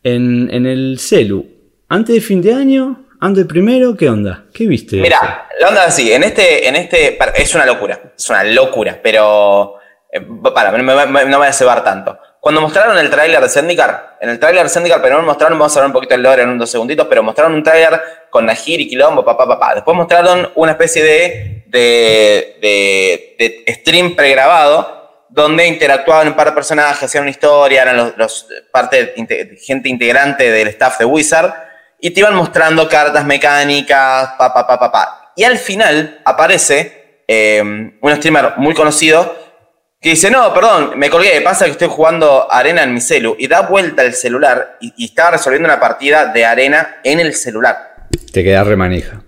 S1: en, el celu, antes de fin de año, antes de primero, ¿qué onda? ¿Qué viste?
S2: Mira, la onda es así, en este, en este, es una locura, es una locura, pero eh, para, no me, voy a cebar tanto. Cuando mostraron el tráiler de Zendikar, en el tráiler de Zendikar, pero no mostraron, vamos a hablar un poquito del lore en unos segunditos, pero mostraron un tráiler con Najir y Quilombo, papá, papá. Después mostraron una especie de, de, de, de stream pregrabado donde interactuaban un par de personajes, hacían una historia, eran los, los- parte, gente integrante del staff de Wizard, y te iban mostrando cartas mecánicas, pa, pa, pa, pa, pa. Y al final aparece eh, un streamer muy conocido que dice, no, perdón, me colgué, pasa que estoy jugando arena en mi celu, y da vuelta el celular y, y estaba resolviendo una partida de arena en el celular.
S1: Te quedas remanija.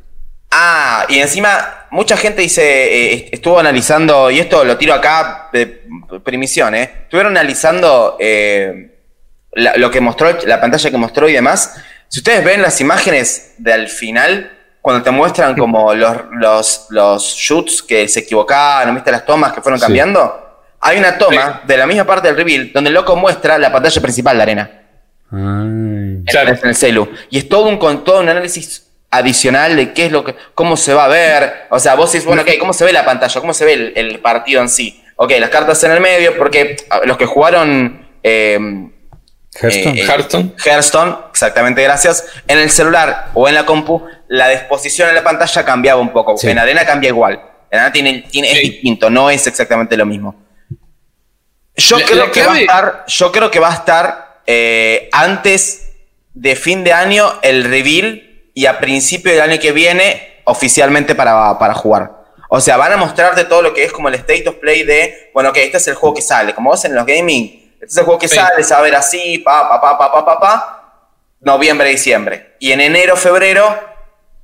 S2: Ah, y encima mucha gente dice, eh, estuvo analizando, y esto lo tiro acá de primición, ¿eh? Estuvieron analizando eh, la- lo que mostró, la pantalla que mostró y demás. Si ustedes ven las imágenes del final, cuando te muestran como los, los, los shoots que se equivocaban, ¿viste las tomas que fueron
S1: Sí.
S2: cambiando? Hay una toma de la misma parte del reveal donde el loco muestra la pantalla principal de arena
S1: Ay.
S3: Claro.
S2: en el celu. Y es todo un, con todo un análisis adicional de qué es lo que, cómo se va a ver. O sea, vos decís, bueno, ok, ¿cómo se ve la pantalla? ¿Cómo se ve el, el partido en sí? Ok, las cartas en el medio, porque los que jugaron eh,
S1: Hearthstone.
S2: eh,
S3: Hearthstone.
S2: Hearthstone, exactamente, gracias. En el celular o en la compu, la disposición en la pantalla cambiaba un poco.
S1: Sí.
S2: En arena cambia igual. En arena tiene, tiene- es distinto, no es exactamente lo mismo. Yo
S3: La-
S2: creo
S3: la
S2: que va a estar, yo creo que va a estar eh, antes de fin de año el reveal y a principio del año que viene oficialmente para, para jugar. O sea, van a mostrarte todo lo que es como el state of play de, bueno, ok, este es el juego que sale. Como vos en los gaming, este es el juego que
S3: Sí.
S2: sale, ver así, pa, pa, pa, pa, pa, pa, pa, noviembre, diciembre. Y en enero, febrero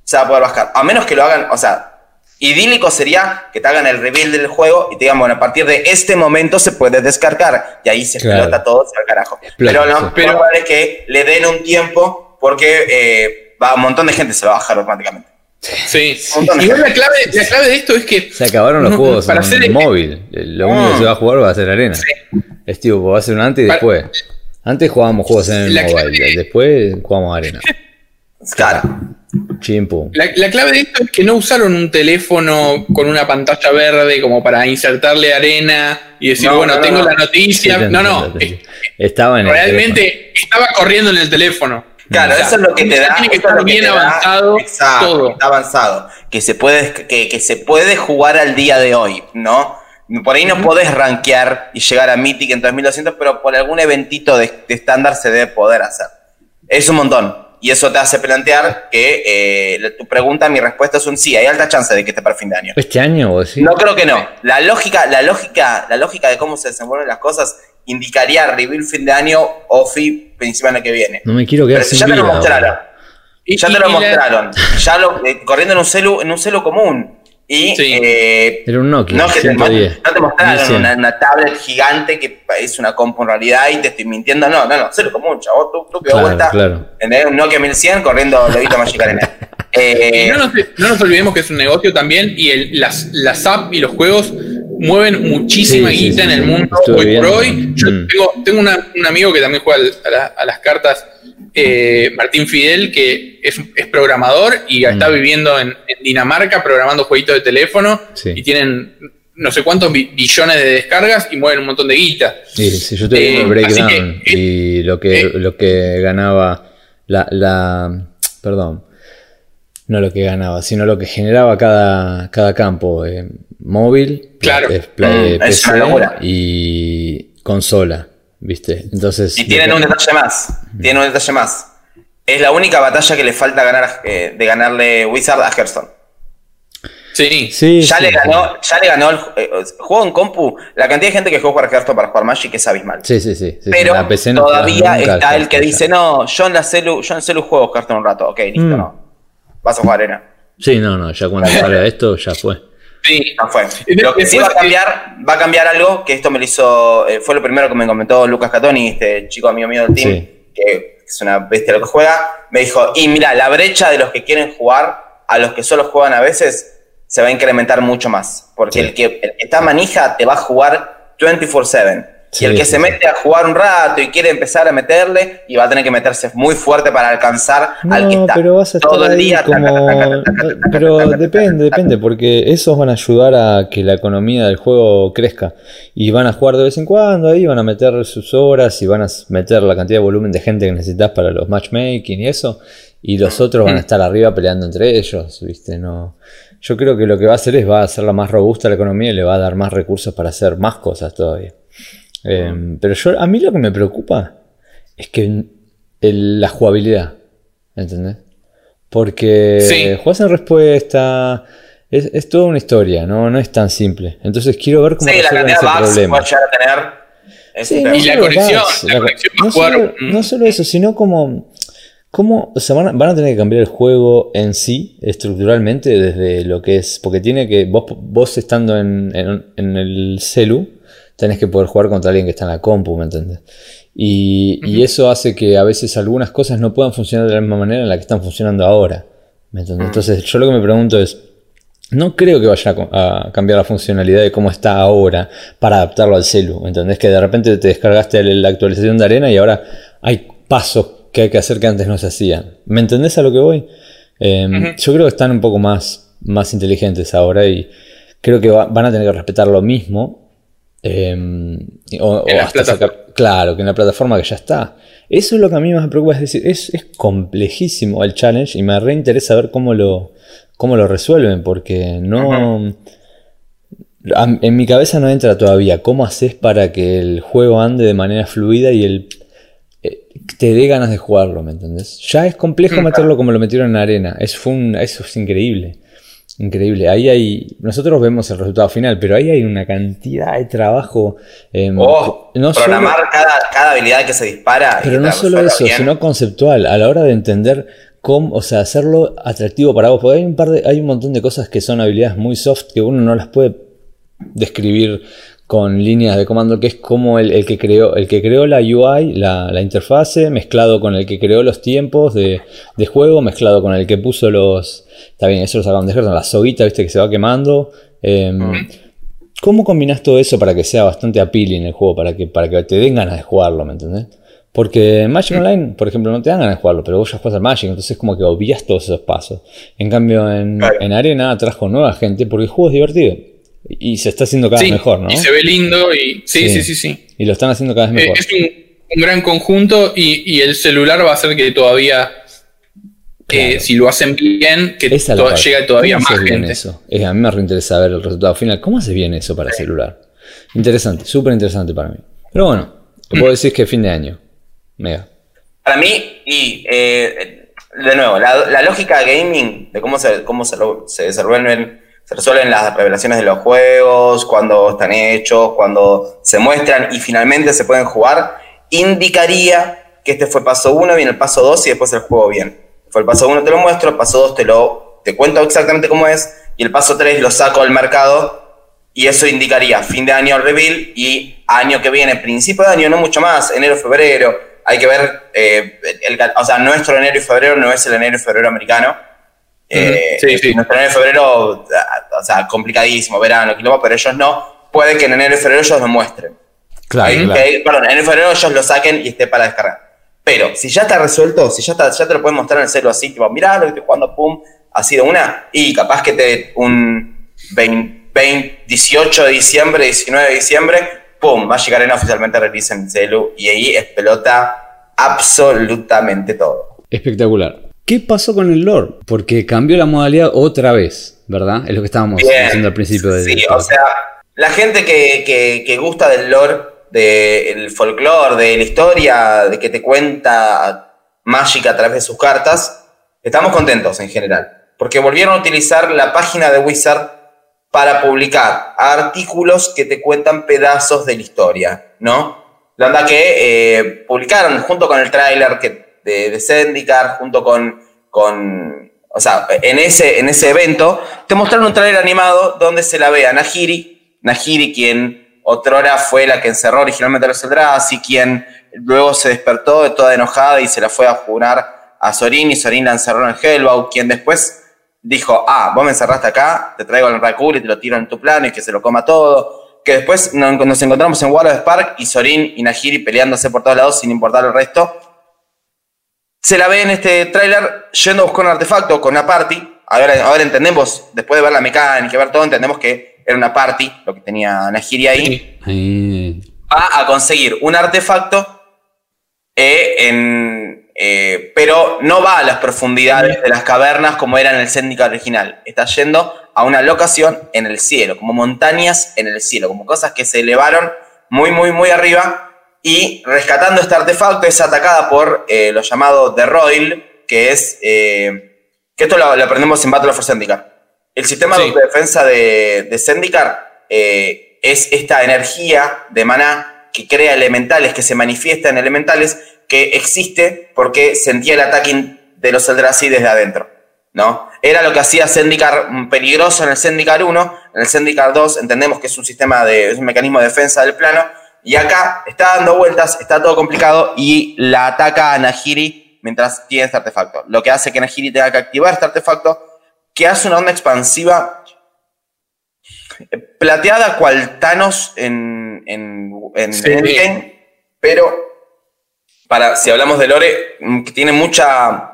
S2: se va a poder bajar. A menos que lo hagan, o sea, idílico sería que te hagan el reveal del juego y te digan, bueno, a partir de este momento se puede descargar. Y ahí se
S1: Claro.
S2: explota todo, se va al carajo.
S1: Explota,
S2: pero lo más
S3: Pero-
S2: es que le den un tiempo porque eh, va, un montón de gente se va a bajar automáticamente.
S3: Sí. Igual la clave, la clave de esto es que.
S1: Se acabaron los
S3: no-
S1: juegos
S3: para
S1: en
S3: hacer el-
S1: móvil. Lo único que se va a jugar va a ser arena. Es tipo, va a ser un antes y después. Antes jugábamos juegos en el
S3: La clave-
S1: mobile, después jugamos arena.
S2: Claro.
S1: Chimpu.
S3: La, la clave de esto es que no usaron un teléfono con una pantalla verde como para insertarle arena y decir,
S2: No,
S3: bueno,
S2: no,
S3: tengo
S2: no.
S3: la noticia.
S1: Sí,
S3: no, no.
S1: Estaba en el
S3: realmente estaba corriendo en el teléfono.
S2: Claro,
S3: O sea,
S2: eso es lo que te da.
S3: Tiene que
S2: es
S3: bien
S2: da-
S3: avanzado
S2: Exacto,
S3: todo.
S2: Está avanzado. Que se puede, que, que se puede jugar al día de hoy, ¿no? Por ahí no podés rankear y llegar a Mythic en 3200, pero por algún eventito de, de estándar se debe poder hacer. Es un montón. Y eso te hace plantear que eh, tu pregunta, mi respuesta es un sí. Hay alta chance de que esté para fin de año.
S1: ¿Este año vos decís?
S2: No creo que no. La lógica, la lógica, la lógica de cómo se desenvuelven las cosas indicaría reveal fin de año o fi principio del año que viene.
S1: No me quiero quedar
S2: Pero
S1: sin
S2: ya te lo
S1: vida,
S2: mostraron.
S3: Y-
S2: Ya
S3: y-
S2: te lo
S3: y la-
S2: mostraron. Ya lo eh, corriendo en un celu, en un celu común. Y
S3: Sí.
S2: eh,
S1: Era un Nokia,
S2: no, que te,
S1: 110.
S2: no te mostraron
S1: 1100.
S2: una, una tablet gigante que es una compu en realidad y te estoy mintiendo. No, no, no, celu común, chavo. Tú, tú que
S1: Claro,
S2: vuelta.
S1: claro.
S2: ¿entendés? Un Nokia 1100 corriendo lobito Magic Arena. Eh,
S3: Y no nos, no nos olvidemos que es un negocio también y el- las, las apps y los juegos mueven muchísima
S1: Sí,
S3: guita
S1: sí,
S3: en el mundo hoy por hoy. Yo
S1: Mm.
S3: tengo, tengo una- un amigo que también juega a, la- a las cartas, eh, Martín Fidel, que es, es programador y está
S1: Mm.
S3: viviendo en, en Dinamarca programando jueguitos de teléfono y tienen no sé cuántos bi- billones de descargas y mueven un montón de guita.
S1: Sí, sí, yo estoy
S3: Eh,
S1: Breakdown
S3: que, eh,
S1: y lo que,
S3: eh.
S1: lo que ganaba la, la. Perdón. No lo que ganaba, sino lo que generaba cada, cada campo. eh, móvil,
S3: Claro.
S1: eh, play-
S2: Mm, es
S1: PC
S2: una locura.
S1: y consola. ¿Viste? Entonces.
S2: Y tienen un detalle más. Tienen un detalle más. Es la única batalla que le falta ganar eh, de ganarle Wizard a Hearthstone.
S3: Sí.
S1: Sí,
S2: Ya
S1: sí,
S2: le
S1: sí.
S2: ganó, ya le ganó el eh, juego en compu. La cantidad de gente que juega para Hearthstone para jugar Magic es abismal.
S1: Sí, sí, sí. sí,
S2: Pero
S1: la PC no
S2: todavía está el que dice, no, yo en la celu, yo en celu juego Hearthstone un rato. Ok, listo,
S1: Mm.
S2: no. Vas a jugar arena.
S1: Sí, no, no, ya cuando salga esto ya fue.
S3: Sí.
S2: No fue. Lo que sí va a cambiar, va a cambiar algo, que esto me lo hizo, eh, fue lo primero que me comentó Lucas Catoni, este chico amigo mío del team,
S1: Sí.
S2: que es una bestia lo que juega, me dijo, y mira, la brecha de los que quieren jugar a los que solo juegan a veces se va a incrementar mucho más, porque
S1: Sí.
S2: el, que, el que está manija te va a jugar 24/7.
S1: Sí,
S2: y el que
S1: sí,
S2: se
S1: sí.
S2: mete a jugar un rato y quiere empezar a meterle, y va a tener que meterse muy fuerte para alcanzar al que
S1: No,
S2: está
S1: pero vas a estar
S2: todo el día.
S1: como... no, Pero depende, depende, porque esos van a ayudar a que la economía del juego crezca. Y van a jugar de vez en cuando ahí, van a meter sus horas y van a meter la cantidad de volumen de gente que necesitas para los matchmaking y eso. Y los otros van a estar arriba peleando entre ellos, ¿viste? No... Yo creo que lo que va a hacer es va a hacerla más robusta la economía y le va a dar más recursos para hacer más cosas todavía. Eh, pero yo, a mí lo que me preocupa es que el- la jugabilidad, ¿entendés? Porque
S3: Sí.
S1: juegas en respuesta, es, es toda una historia, ¿no? no es tan simple. Entonces quiero ver cómo
S2: Sí, la
S1: resuelven
S2: cantidad de
S1: ese
S2: bugs que
S1: problema.
S2: llegar a tener.
S1: Sí, no.
S3: Y la conexión,
S1: bugs,
S3: la
S1: co-
S3: conexión
S1: no solo-
S3: mm.
S1: no solo eso, sino como, como o sea, van a, van a tener que cambiar el juego en sí, estructuralmente, desde lo que es, porque tiene que, vos, vos estando en, en- en el celu, tenés que poder jugar contra alguien que está en la compu, ¿me entendés? Y, y eso hace que a veces algunas cosas no puedan funcionar de la misma manera en la que están funcionando ahora, ¿me entendés? Entonces yo lo que me pregunto es, no creo que vaya a cambiar la funcionalidad de cómo está ahora para adaptarlo al celu. ¿Entendés? Que de repente te descargaste la actualización de arena y ahora hay pasos que hay que hacer que antes no se hacían. ¿Me entendés a lo que voy? Eh, Yo creo que están un poco más, más inteligentes ahora y creo que va- van a tener que respetar lo mismo. Eh, o,
S3: En la
S1: hasta sacar- claro, que en la plataforma que ya está. Eso es lo que a mí más me preocupa, es decir, es, es complejísimo el challenge y me reinteresa ver cómo lo, cómo lo resuelven, porque no... a- En mi cabeza no entra todavía cómo haces para que el juego ande de manera fluida y el eh, te dé ganas de jugarlo, ¿me entendés? Ya es complejo
S3: Mm,
S1: meterlo como lo metieron en arena. Es, fue un- eso es increíble. Increíble. Ahí hay. Nosotros vemos el resultado final, pero ahí hay una cantidad de trabajo. em,
S2: Oh,
S1: no solo-
S2: programar cada, cada habilidad que se dispara.
S1: pero no solo eso,
S2: bien.
S1: sino conceptual, a la hora de entender cómo, o sea, hacerlo atractivo para vos, porque hay un par de, hay un montón de cosas que son habilidades muy soft que uno no las puede describir con líneas de comando, que es como el, el que creó, el que creó la UI, la, la interfase, mezclado con el que creó los tiempos de, de juego, mezclado con el que puso los. Está bien, eso lo sacaron de la soguita, viste, que se va quemando. em, ¿Cómo combinas todo eso para que sea bastante appealing el juego? Para que, para que te den ganas de jugarlo, ¿me entendés? Porque Magic Online, por ejemplo, no te dan ganas de jugarlo, pero vos ya juegas al Magic, entonces es como que obvias todos esos pasos. En cambio, en, en Arena atrajo nueva gente porque el juego es divertido. Y se está haciendo cada vez
S3: Sí,
S1: mejor, ¿no?
S3: y se ve lindo y sí, sí, sí, sí.
S1: Y lo están haciendo cada vez
S3: Eh,
S1: mejor.
S3: es un, un gran conjunto y, y el celular va a hacer que todavía, eh,
S1: Claro.
S3: si lo hacen bien, que to- llegue todavía
S1: ¿Cómo
S3: más gente.
S1: eso? Eh, a mí me reinteresa ver el resultado final. ¿Cómo haces bien eso para celular? Interesante, súper interesante para mí. Pero bueno, te
S3: Mm.
S1: puedo decir que es fin de año. Mega.
S2: Para mí, y eh, de nuevo, la, la lógica de gaming, de cómo se, cómo se, lo- se resuelven, se resuelven las revelaciones de los juegos, cuando están hechos, cuando se muestran y finalmente se pueden jugar, indicaría que este fue paso 1, viene el paso 2 y después el juego bien. Fue el paso 1 te lo muestro, el paso 2 te lo te cuento exactamente cómo es y el paso 3 lo saco al mercado y eso indicaría fin de año el reveal y año que viene, principio de año, no mucho más, enero, febrero. Hay que ver, eh, el, o sea, nuestro enero y febrero no es el enero y febrero americano. Eh,
S3: sí, sí.
S2: Nuestro enero y febrero, o sea, complicadísimo, verano, quilombo, pero ellos no. Puede que en enero y febrero ellos lo muestren.
S1: Claro,
S2: Eh,
S1: claro.
S2: que- perdón, en enero y febrero ellos lo saquen y esté para descargar. Pero si ya está resuelto, si ya, está, ya te lo pueden mostrar en el celo así, tipo, mirá lo que estoy jugando, pum, así de una, y capaz que te un 20, 20, 18 de diciembre, 19 de diciembre, pum, va a llegar en oficialmente release en el celu, y ahí explota absolutamente todo.
S1: Espectacular. ¿Qué pasó con el lore? Porque cambió la modalidad otra vez, ¿verdad? Es lo que estábamos
S2: Bien.
S1: diciendo al principio del
S2: Sí, o sea, la gente que, que- que gusta del lore, del folclore, de la historia, de que te cuenta Magic a través de sus cartas, estamos contentos en general. Porque volvieron a utilizar la página de Wizard para publicar artículos que te cuentan pedazos de la historia, ¿no? La verdad que eh, publicaron junto con el tráiler que- de, de junto con, con o sea, en ese, en ese evento, te mostraron un trailer animado donde se la ve a Nahiri, Nahiri quien otrora fue la que encerró originalmente a los Eldrazi, quien luego se despertó de toda enojada y se la fue a jurar a Sorin y Sorin la encerró en Hellbound, quien después dijo, ah, vos me encerraste acá, te traigo al Rakul y te lo tiro en tu plano y que se lo coma todo. Que después nos encontramos en World of Spark y Sorin y Nahiri peleándose por todos lados sin importar el resto. Se la ve en este tráiler yendo a buscar un artefacto con una party. Ahora, ahora entendemos, después de ver la mecánica y ver todo, entendemos que era una party, lo que tenía Nahiri ahí. Va a conseguir un artefacto eh, en, eh, pero no va a las profundidades de las cavernas como era en el Zendikar original. Está yendo a una locación en el cielo, como montañas en el cielo, como cosas que se elevaron muy, muy, muy arriba y rescatando este artefacto es atacada por eh, lo llamado The Royal, que es, eh, que esto lo, aprendemos en Battle for Zendikar. El sistema de defensa de, de Zendikar eh, es esta energía de maná que crea elementales, que se manifiesta en elementales, que existe porque sentía el ataque de los Eldrazi desde adentro. ¿no? Era lo que hacía Zendikar peligroso en el Zendikar 1, en el Zendikar 2 entendemos que es un sistema de, es un mecanismo de defensa del plano, y acá está dando vueltas, está todo complicado y la ataca a Nahiri mientras tiene este artefacto. Lo que hace que Nahiri tenga que activar este artefacto, que hace una onda expansiva eh, plateada cual Thanos en, en, en pero para, si hablamos de Lore, mm, que tiene mucha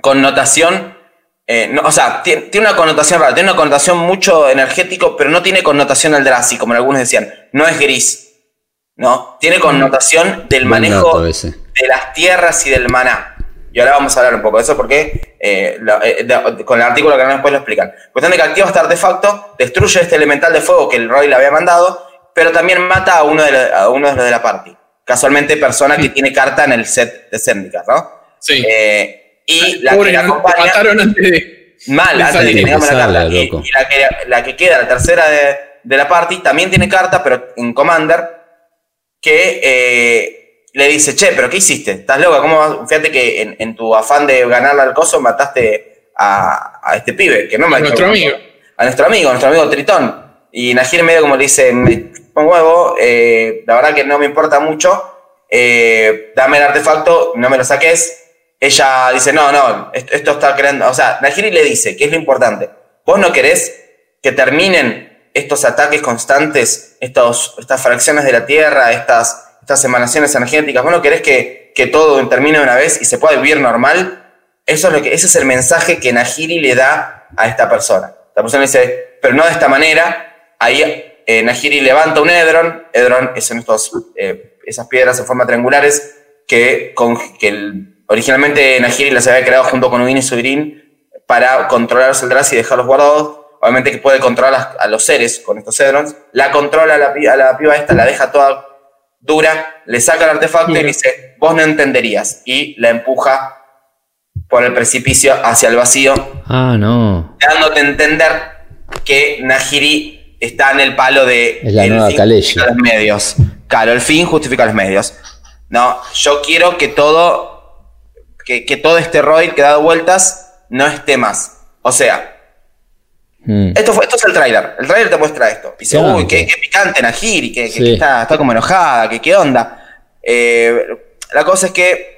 S2: connotación, eh, o sea, tiene, una connotación rara, tiene una connotación mucho energético, pero no tiene connotación al Drazi, como algunos decían, no es gris. ¿No? Tiene connotación del manejo de las tierras y del maná. Y ahora vamos a hablar un poco de eso porque eh, eh, con el artículo que después lo explican. Cuestión de que activa este artefacto, destruye este elemental de fuego que el Roy le había mandado, pero también mata a uno de, a uno de los de la party. Casualmente, persona que tiene carta en el set de Zendikar, ¿no?
S3: Sí.
S2: Eh, y la que la acompaña.
S3: Mataron antes de.
S2: Mal, antes de que tengamos la carta. Y, la, que, la que queda, la tercera de, de la party, también tiene carta, pero en Commander que eh, le dice, che, pero ¿qué hiciste? ¿Estás loca? ¿Cómo Fíjate que en, tu afán de ganarle al coso mataste a, este pibe, que no me
S3: A nuestro amigo.
S2: A nuestro amigo, a nuestro amigo Tritón. Y Najir medio como le dice, me pongo huevo, eh, la verdad que no me importa mucho, eh, dame el artefacto, no me lo saques. Ella dice, no, no, esto, está creando, o sea, Najiri le dice, ¿qué es lo importante? Vos no querés que terminen estos ataques constantes, estos, estas fracciones de la Tierra, estas, estas emanaciones energéticas, bueno, querés que, que todo termine de una vez y se pueda vivir normal, eso es lo que, ese es el mensaje que Nahiri le da a esta persona. La persona dice, pero no de esta manera, ahí eh, Nahiri levanta un Edron, Edron son estos, eh, esas piedras en forma triangulares que, que originalmente Nahiri las había creado junto con Udin y Suirin para controlar los Eldrazi y dejarlos guardados, obviamente que puede controlar a, los seres con estos Cedrons, la controla a la, a la, piba esta, la deja toda dura, le saca el artefacto y le dice, vos no entenderías, y la empuja por el precipicio hacia el vacío.
S1: Ah, no.
S2: Dándote a entender que Nahiri está en el palo de...
S1: Es la nueva
S2: los medios. Claro, el fin justifica los medios. No, yo quiero que todo, que, que todo este Roy que ha dado vueltas no esté más. O sea, Mm. Esto, fue, esto es el trailer. El trailer te muestra esto. Dice, uy, qué, picante Najiri, que, está, está, como enojada, que qué onda. Eh, la cosa es que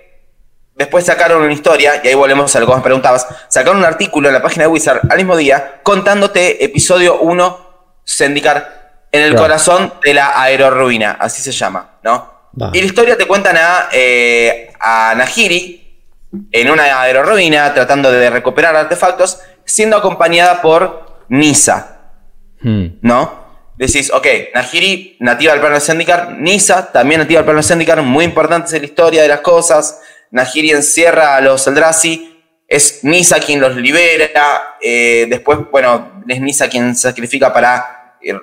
S2: después sacaron una historia, y ahí volvemos a lo que me preguntabas. Sacaron un artículo en la página de Wizard al mismo día contándote episodio 1 Zendikar en el corazón de la aerorruina, así se llama, ¿no? Y la historia te cuentan a, eh, a Nahiri en una aerorruina tratando de recuperar artefactos, siendo acompañada por Nisa. Hmm. ¿No? Decís, ok, Nahiri, nativa del plano de Zendikar, Nisa, también nativa del plano de Zendikar, muy importantes en la historia de las cosas. Nahiri encierra a los Eldrazi, es Nisa quien los libera, eh, después, bueno, es Nisa quien sacrifica para eh,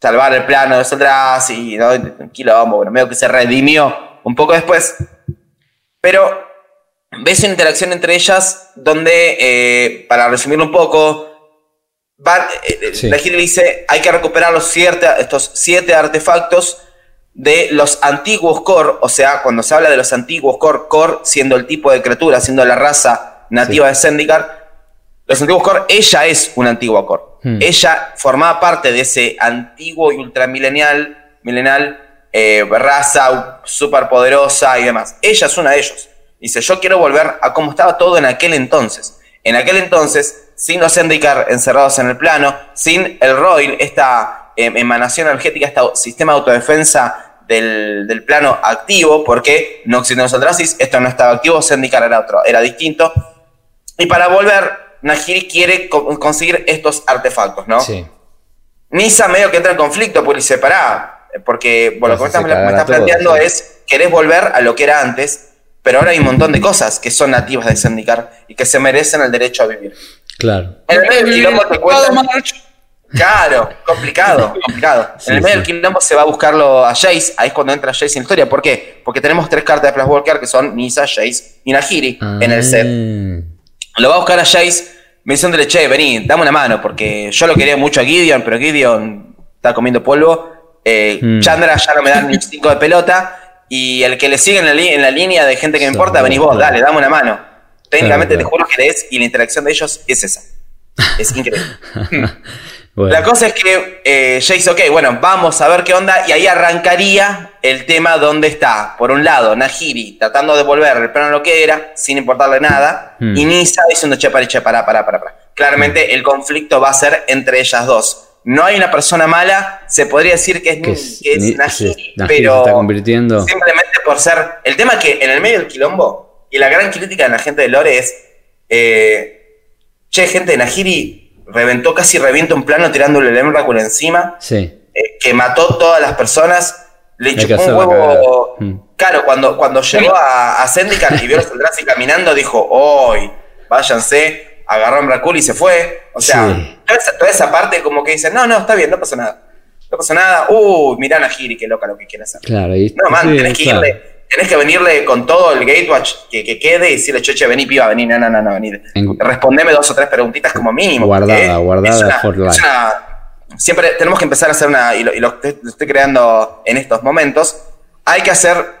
S2: salvar el plano de los Eldrazi, ¿no? tranquilo, vamos, bueno, medio que se redimió un poco después. Pero ves una interacción entre ellas donde, eh, para resumirlo un poco, eh, eh, la gente dice, hay que recuperar los siete, estos siete artefactos de los antiguos core, o sea, cuando se habla de los antiguos core, core siendo el tipo de criatura, siendo la raza nativa de Zendikar, los antiguos core, ella es un antiguo core.
S1: Hmm.
S2: Ella formaba parte de ese antiguo y ultramilenial milenial, eh, raza superpoderosa y demás. Ella es una de ellos. Dice, yo quiero volver a cómo estaba todo en aquel entonces. En aquel entonces, sin los Zendikar encerrados en el plano, sin el Roil, esta eh, emanación energética, este sistema de autodefensa del, del plano activo, porque no Noxidemos Eldrasis, esto no estaba activo, Zendikar era otro, era distinto. Y para volver, Nahiri quiere co- conseguir estos artefactos, ¿no?
S1: Sí.
S2: Nisa medio que entra en conflicto, pues dice, pará, porque bueno, lo que me
S1: a
S2: estás, me
S1: todos,
S2: planteando
S1: sí.
S2: es, querés volver a lo que era antes, pero ahora hay un montón de cosas que son nativas de Zendikar y que se merecen el derecho a vivir.
S1: Claro.
S2: En el medio del quilombo te cuentan...
S3: March.
S2: Claro, complicado, complicado.
S1: Sí,
S2: en el medio
S1: sí.
S2: del quilombo se va a buscarlo a Jace, ahí es cuando entra Jace en la historia. ¿Por qué? Porque tenemos tres cartas de Flash Walker que son Nisa, Jace y Nahiri en el set.
S1: Ah.
S2: Lo va a buscar a Jace, me diciéndole, che, vení, dame una mano, porque yo lo quería mucho a Gideon, pero Gideon está comiendo polvo. Eh,
S1: Mm.
S2: Chandra ya no me da ni un 5 de pelota. Y el que le sigue en la, en la línea de gente que me importa, venís vos, dale, dame una mano. Técnicamente
S1: Claro,
S2: te juro que lees y la interacción de ellos es esa. Es increíble.
S1: Bueno.
S2: La cosa es que eh, Jay dice, ok, bueno, vamos a ver qué onda. Y ahí arrancaría el tema donde está, por un lado, Nahiri tratando de volver al plano lo que era, sin importarle nada.
S1: Hmm.
S2: Y Nisa diciendo, che, para, che, para, para, para. Claramente el conflicto va a ser entre ellas dos. No hay una persona mala, se podría decir que es,
S1: que es,
S2: que es Nahiri pero
S1: se está convirtiendo.
S2: simplemente por ser. El tema es que en el medio del quilombo, y la gran crítica de la gente de Lore es. eh, che, gente, Nahiri reventó, casi revienta un plano tirándole el Emrakul encima,
S1: Sí.
S2: eh, que mató todas las personas, le chupó un huevo.
S1: cagar. Mm.
S2: Claro, cuando, cuando llegó a, a y vio a Eldrazi caminando, dijo: ¡Hoy! Váyanse, agarró a Emrakul y se fue. O sea,
S1: Sí.
S2: toda, esa, toda esa parte, como que dice: No, no, está bien, no pasa nada. No pasa nada. Uy, mirá a Nahiri, qué loca lo que quiere hacer.
S1: Claro. Y,
S2: No, man,
S1: sí,
S2: tenés que irle, tenés que venirle con todo el gatewatch que, que quede y decirle, che, che, vení, piba, vení, no, no, no, no, vení.
S1: En-
S2: Respondeme dos o tres preguntitas como mínimo.
S1: Guardada, guardada
S2: es una-
S1: for life.
S2: es una- siempre tenemos que empezar a hacer una, y lo, y lo estoy, creando en estos momentos, hay que hacer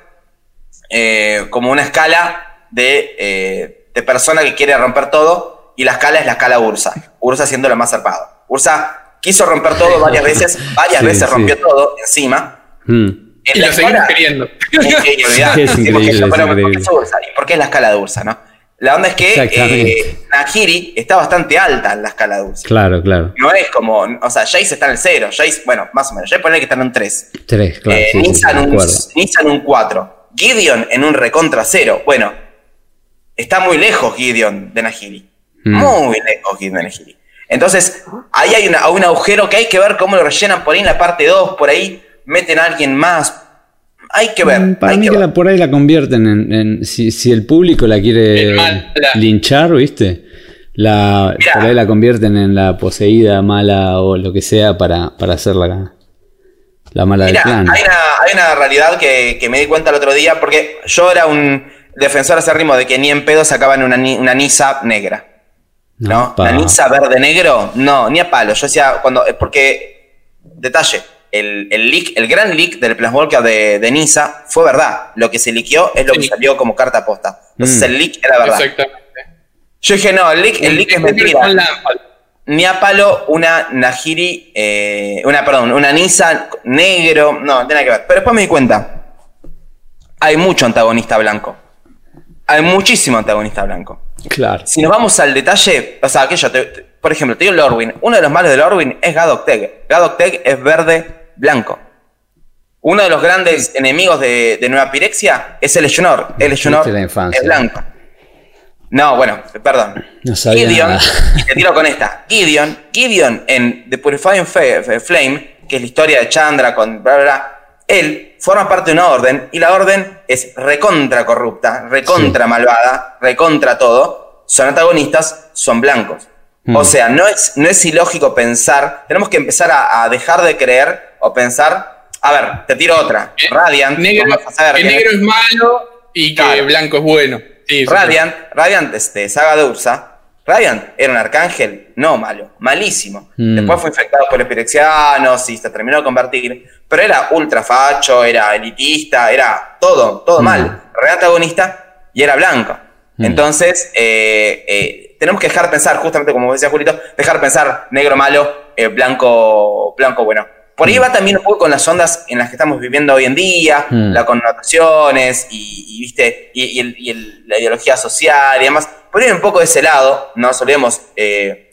S2: eh, como una escala de, eh, de persona que quiere romper todo, y la escala es la escala Ursa. Ursa siendo la más zarpado. Ursa quiso romper todo varias veces, varias
S1: Sí,
S2: veces
S1: sí.
S2: rompió todo encima.
S1: Mm.
S3: Y lo seguimos queriendo.
S1: Es increíble,
S2: ¿por qué es la escala de Ursa, no? La onda es que eh, Nahiri está bastante alta en la escala de Ursa.
S1: Claro, claro.
S2: No es como, o sea, Jace está en el 0, Jace, bueno, más o menos, Jace pone que está en un 3.
S1: Tres, claro.
S2: Eh,
S1: sí, sí,
S2: un, un 4. Gideon en un recontra 0. Bueno, está muy lejos Gideon de Nahiri.
S1: Mm.
S2: Muy lejos Gideon de Nahiri. Entonces, ahí hay una- un agujero que hay que ver cómo lo rellenan por ahí en la parte 2, por ahí meten a alguien más. Hay que ver.
S1: Mm, Para
S2: hay
S1: mí
S2: que
S1: que
S2: ver.
S1: la, por ahí la convierten en, en- si, si el público la quiere linchar, ¿viste? La,
S2: Mirá.
S1: por ahí la convierten en la poseída mala o lo que sea para, para hacer la, la mala
S2: Mirá,
S1: del clan.
S2: hay una, hay una realidad que, que me di cuenta el otro día, porque yo era un defensor acérrimo de que ni en pedo sacaban una, una Nisa negra. ¿No?
S1: pa.
S2: La Nisa verde negro, no, ni a palo. Yo decía, cuando, es porque, detalle, el, el leak, el gran leak del Planeswalker de, de Nisa fue verdad. Lo que se liqueó es lo
S3: Sí.
S2: que salió como carta posta. Entonces
S1: Mm.
S2: el leak era verdad.
S3: Exactamente.
S2: Yo dije, no, el leak, el leak es mentira. Ni a palo una Nahiri, eh, una, perdón, una Nisa negro, no, no tiene nada que ver. Pero después me di cuenta, hay mucho antagonista blanco. Hay muchísimo antagonista blanco.
S1: Claro.
S2: Si nos vamos al detalle, o sea, aquello, te- te- por ejemplo, te digo Lorwyn, uno de los malos de Lorwyn es Gadok Teg. Gadok Teg es verde-blanco. Uno de los grandes enemigos de, de Nueva Pirexia es el Eshunor. El
S1: infancia.
S2: es blanco. No, bueno, perdón.
S1: No sabía
S2: Gideon,
S1: nada.
S2: y te tiro con esta. Gideon, Gideon en The Purifying Flame, que es la historia de Chandra con bla bla bla, él forma parte de una orden y la orden es recontra corrupta, recontra malvada, recontra todo. Son antagonistas, son blancos.
S1: Mm.
S2: O sea, no es, no es ilógico pensar, tenemos que empezar a, a dejar de creer o pensar. A ver, te tiro otra.
S3: Eh,
S2: Radiant,
S3: Negro,
S2: vamos a saber
S3: que negro es malo y que
S2: Claro.
S3: blanco es bueno. Sí, sí.
S2: Radiant, Radiant, este, saga de Ursa. Radiant era un arcángel, no malo, malísimo.
S1: Mm.
S2: Después fue infectado por los pirexianos y se terminó de convertir. Pero era ultra facho, era elitista, era todo, todo
S1: Mm.
S2: mal. Re antagonista y era blanco.
S1: Mm.
S2: Entonces, eh, eh, tenemos que dejar pensar, justamente como decía Julito, dejar pensar negro malo, eh, blanco, blanco bueno. Por ahí
S1: Mm.
S2: va también un poco con las ondas en las que estamos viviendo hoy en día,
S1: Mm.
S2: las connotaciones y, y, ¿viste? Y, y el- y el- la ideología social y demás. Por ahí un poco de ese lado, no nos olvidemos eh,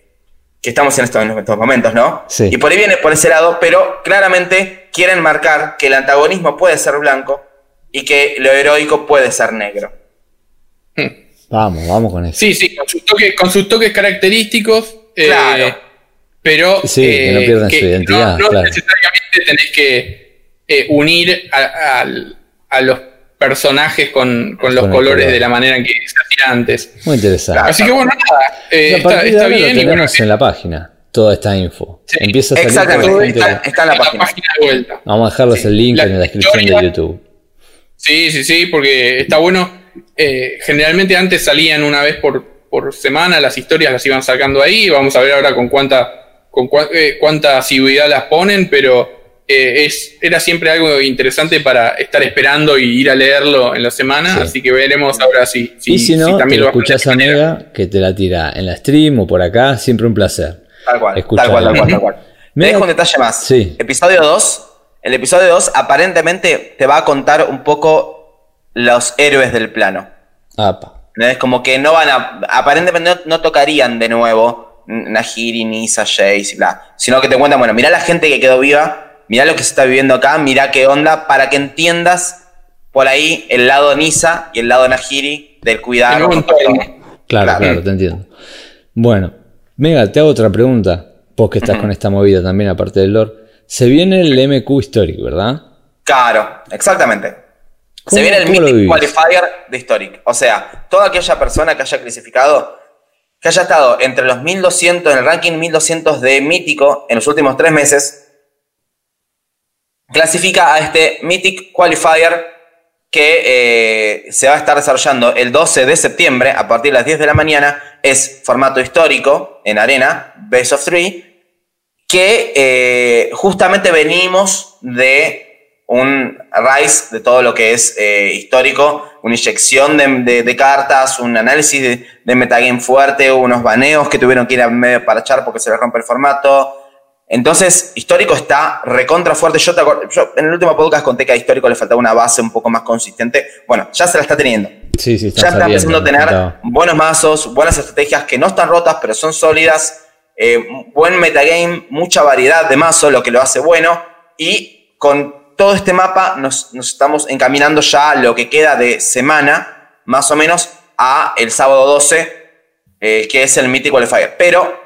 S2: que estamos en, esto- en estos momentos, ¿no?
S1: Sí.
S2: Y por ahí viene por ese lado, pero claramente quieren marcar que el antagonismo puede ser blanco y que lo heroico puede ser negro.
S1: Vamos, vamos con eso.
S3: Sí, sí, con sus toques, con sus toques característicos. eh,
S2: Claro.
S3: Pero.
S1: Sí, que no pierdan su identidad,
S3: No, no
S1: claro.
S3: necesariamente tenés que eh, unir a, los personajes con, con los
S1: Con
S3: colores
S1: color.
S3: de la manera en que se hacía antes.
S1: Muy interesante.
S3: Así que bueno, nada. eh,
S1: a
S3: está, está bien.
S1: lo
S3: y bueno,
S1: tenemos en la página, toda esta info.
S3: Sí,
S1: Empieza a salir
S2: Exactamente, está, está en la página.
S3: de vuelta.
S1: Vamos a dejarles
S3: Sí.
S1: el link
S3: La
S1: en la descripción de YouTube.
S3: Sí, sí, sí, porque está bueno. Eh, generalmente antes salían una vez por, por semana, las historias las iban sacando ahí. Vamos a ver ahora con cuánta, con cua- eh, cuánta asiduidad las ponen, pero eh, es, era siempre algo interesante para estar esperando y ir a leerlo en la semana.
S1: Sí.
S3: Así que veremos ahora si, si,
S1: y si no, te
S3: también
S1: lo escuchás a. Mega, que te la tira en la stream o por acá, siempre un placer.
S2: Tal cual,
S1: Escuchar.
S2: tal cual, tal cual, tal cual.
S1: Mega-
S2: dejo un detalle más.
S1: Sí.
S2: Episodio 2. El episodio 2 aparentemente te va a contar un poco los héroes del plano.
S1: Apa.
S2: Es como que no van a. Aparentemente no, no tocarían de nuevo Nahiri, Nisa, Jace y bla. Sino que te cuentan, bueno, mirá la gente que quedó viva, mirá lo que se está viviendo acá, mirá qué onda, para que entiendas por ahí el lado Nisa y el lado Nahiri del cuidado.
S1: Claro,
S2: Claro.
S1: claro, te entiendo. Bueno, Mega, te hago otra pregunta. Vos que estás con esta movida también, aparte del lore. Se viene el MQ Historic, ¿verdad?
S2: Claro, exactamente.
S1: ¿Cómo-
S2: Se viene el Mythic? Qualifier de Historic. O sea, toda aquella persona que haya clasificado, que haya estado entre los 1200, en el ranking 1200 de Mítico en los últimos tres meses, clasifica a este Mythic Qualifier que eh, se va a estar desarrollando el 12 de septiembre a partir de las 10 de la mañana. Es formato histórico en arena, Base of Three, que eh, justamente venimos de un rise de todo lo que es eh, histórico, una inyección de, de- de cartas, un análisis de, de metagame fuerte, unos baneos que tuvieron que ir a medio para echar porque se les rompe el formato. Entonces, histórico está recontra fuerte. Yo, te acuer- yo en el último podcast conté que a histórico le faltaba una base un poco más consistente. Bueno, ya se la está teniendo.
S1: Sí, sí, están
S2: Ya está empezando a tener buenos mazos, buenas estrategias que no están rotas, pero son sólidas. eh, buen metagame, mucha variedad de mazos, lo que lo hace bueno. Y con todo este mapa nos, nos estamos encaminando ya a lo que queda de semana, más o menos, a el sábado 12, eh, que es el Mythic Qualifier. Pero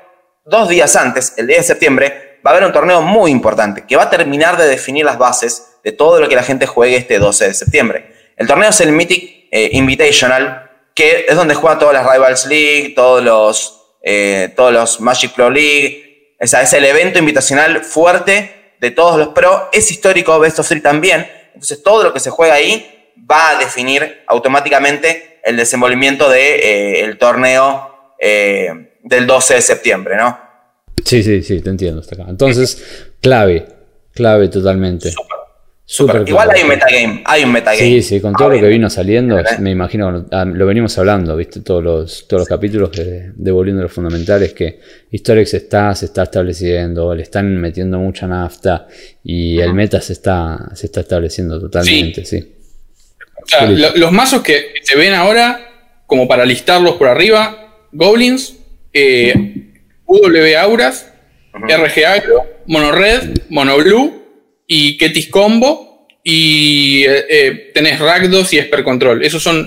S2: dos días antes, el 10 de septiembre, va a haber un torneo muy importante que va a terminar de definir las bases de todo lo que la gente juegue este 12 de septiembre. El torneo es el Mythic eh, Invitational, que es donde juegan todas las Rivals League, todos los, eh, todos los Magic Pro League. O sea, es el evento invitacional fuerte de todos los pro. Es histórico, Best of Three también. Entonces, todo lo que se juega ahí va a definir automáticamente el desenvolvimiento del de, eh, torneo eh, del 12 de septiembre, ¿no?
S1: Sí, sí, sí, te entiendo hasta acá. Entonces, clave, clave totalmente. Súper
S2: Pero Igual hay un metagame, hay un metagame.
S1: Sí, sí, con todo lo que vino saliendo,
S2: ¿Eh?
S1: me imagino, ah, lo venimos hablando, viste, todos los, todos los capítulos de, de Volviendo a los Fundamentales, que Historix está, se está estableciendo, le están metiendo mucha nafta y el meta se está, se está estableciendo totalmente, sí.
S3: O sea, lo- los mazos que se ven ahora, como para listarlos por arriba, Goblins, eh, UW Auras, RG Agro, Mono Red, Mono Blue y Ketis Combo. Y eh, eh, tenés Rakdos y Esper Control. Esos son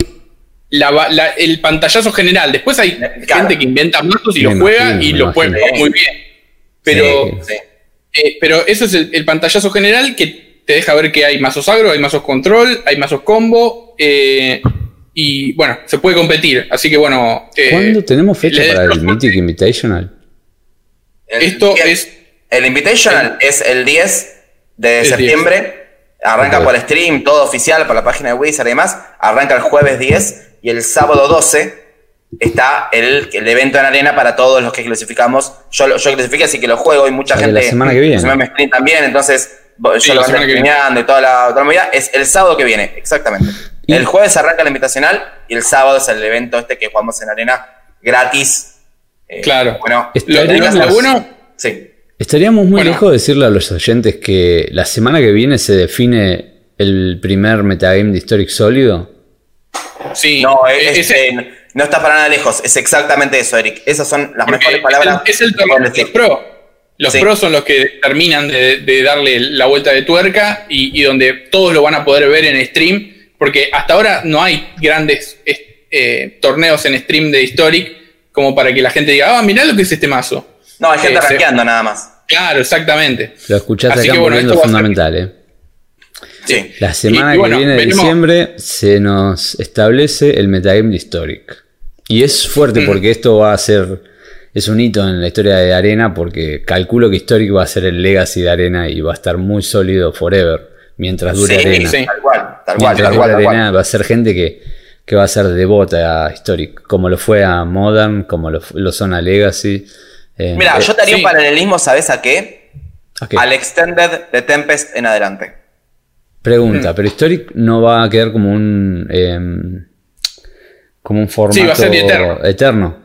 S3: la ba- la- el pantallazo general. Después hay
S2: Claro.
S3: gente que inventa mazos y
S1: Me
S3: los juega
S1: imagino,
S3: y los puede jugar muy bien. Pero
S2: Sí.
S3: eh, pero eso es el, el pantallazo general que te deja ver que hay mazos agro, hay mazos control, hay mazos combo. eh, y bueno, se puede competir. Así que bueno. eh,
S1: ¿Cuándo tenemos fecha para el Mythic Invitational?
S2: El
S3: Esto
S2: 10
S3: es-
S2: El Invitational es el 10 de
S3: El 10.
S2: septiembre. Arranca por stream, todo oficial, por la página de Wizard y demás. Arranca el jueves 10 y el sábado 12 está el, el evento en arena para todos los que clasificamos. Yo, yo clasifiqué, así que lo juego y mucha gente.
S1: la semana que viene.
S2: Se me stream también, entonces
S3: Sí,
S2: yo
S3: la
S2: lo voy streameando y toda la, toda la movida. Es el sábado que viene, exactamente.
S1: Y-
S2: El jueves arranca el invitacional y el sábado es el evento este que jugamos en arena gratis Eh,
S3: Claro.
S2: Bueno,
S3: Lo- bueno-
S2: sí.
S1: Estaríamos muy
S3: Bueno.
S1: lejos de decirle a los oyentes que la semana que viene se define el primer metagame de Historic sólido.
S3: Sí,
S2: No, es-
S3: ese-
S2: eh, no está para nada lejos. Es exactamente eso, Eric. Esas son las mejores
S3: es
S2: palabras.
S3: el- es el
S2: que
S3: torneo
S2: puedo
S3: de los
S2: decir.
S3: pro. Los
S2: Sí.
S3: pros son los que terminan de, de darle la vuelta de tuerca y, y donde todos lo van a poder ver en stream, porque hasta ahora no hay grandes eh, torneos en stream de Historic como para que la gente diga, ah, mirá lo que es este mazo.
S2: No, hay gente
S3: Eh, se-
S2: rankeando nada más.
S3: Claro, exactamente.
S1: Lo escuchaste
S3: Así
S1: acá
S3: que bueno, esto a ser-
S1: fundamental, ¿eh?
S2: Sí.
S1: La semana
S3: Y- y bueno,
S1: que viene de
S3: veremos-
S1: diciembre se nos establece el metagame de Historic. Y es fuerte
S3: Mm.
S1: porque esto va a ser. Es un hito en la historia de Arena porque calculo que Historic va a ser el legacy de Arena y va a estar muy sólido forever mientras dure
S2: Sí,
S1: Arena.
S3: sí.
S2: Tal cual, tal cual,
S1: Mientras
S2: tal cual,
S1: dure
S2: tal cual.
S1: Arena va a ser gente que, que va a ser devota a Historic, como lo fue a Modern, como lo, lo son a Legacy. Eh,
S2: Mira,
S1: eh,
S2: yo te haría un paralelismo, ¿sabes a qué? Al Extended de Tempest en adelante.
S1: Pregunta,
S3: Mm.
S1: pero Historic no va a quedar como un em, como un formato
S3: Sí, va a ser eterno.
S1: eterno.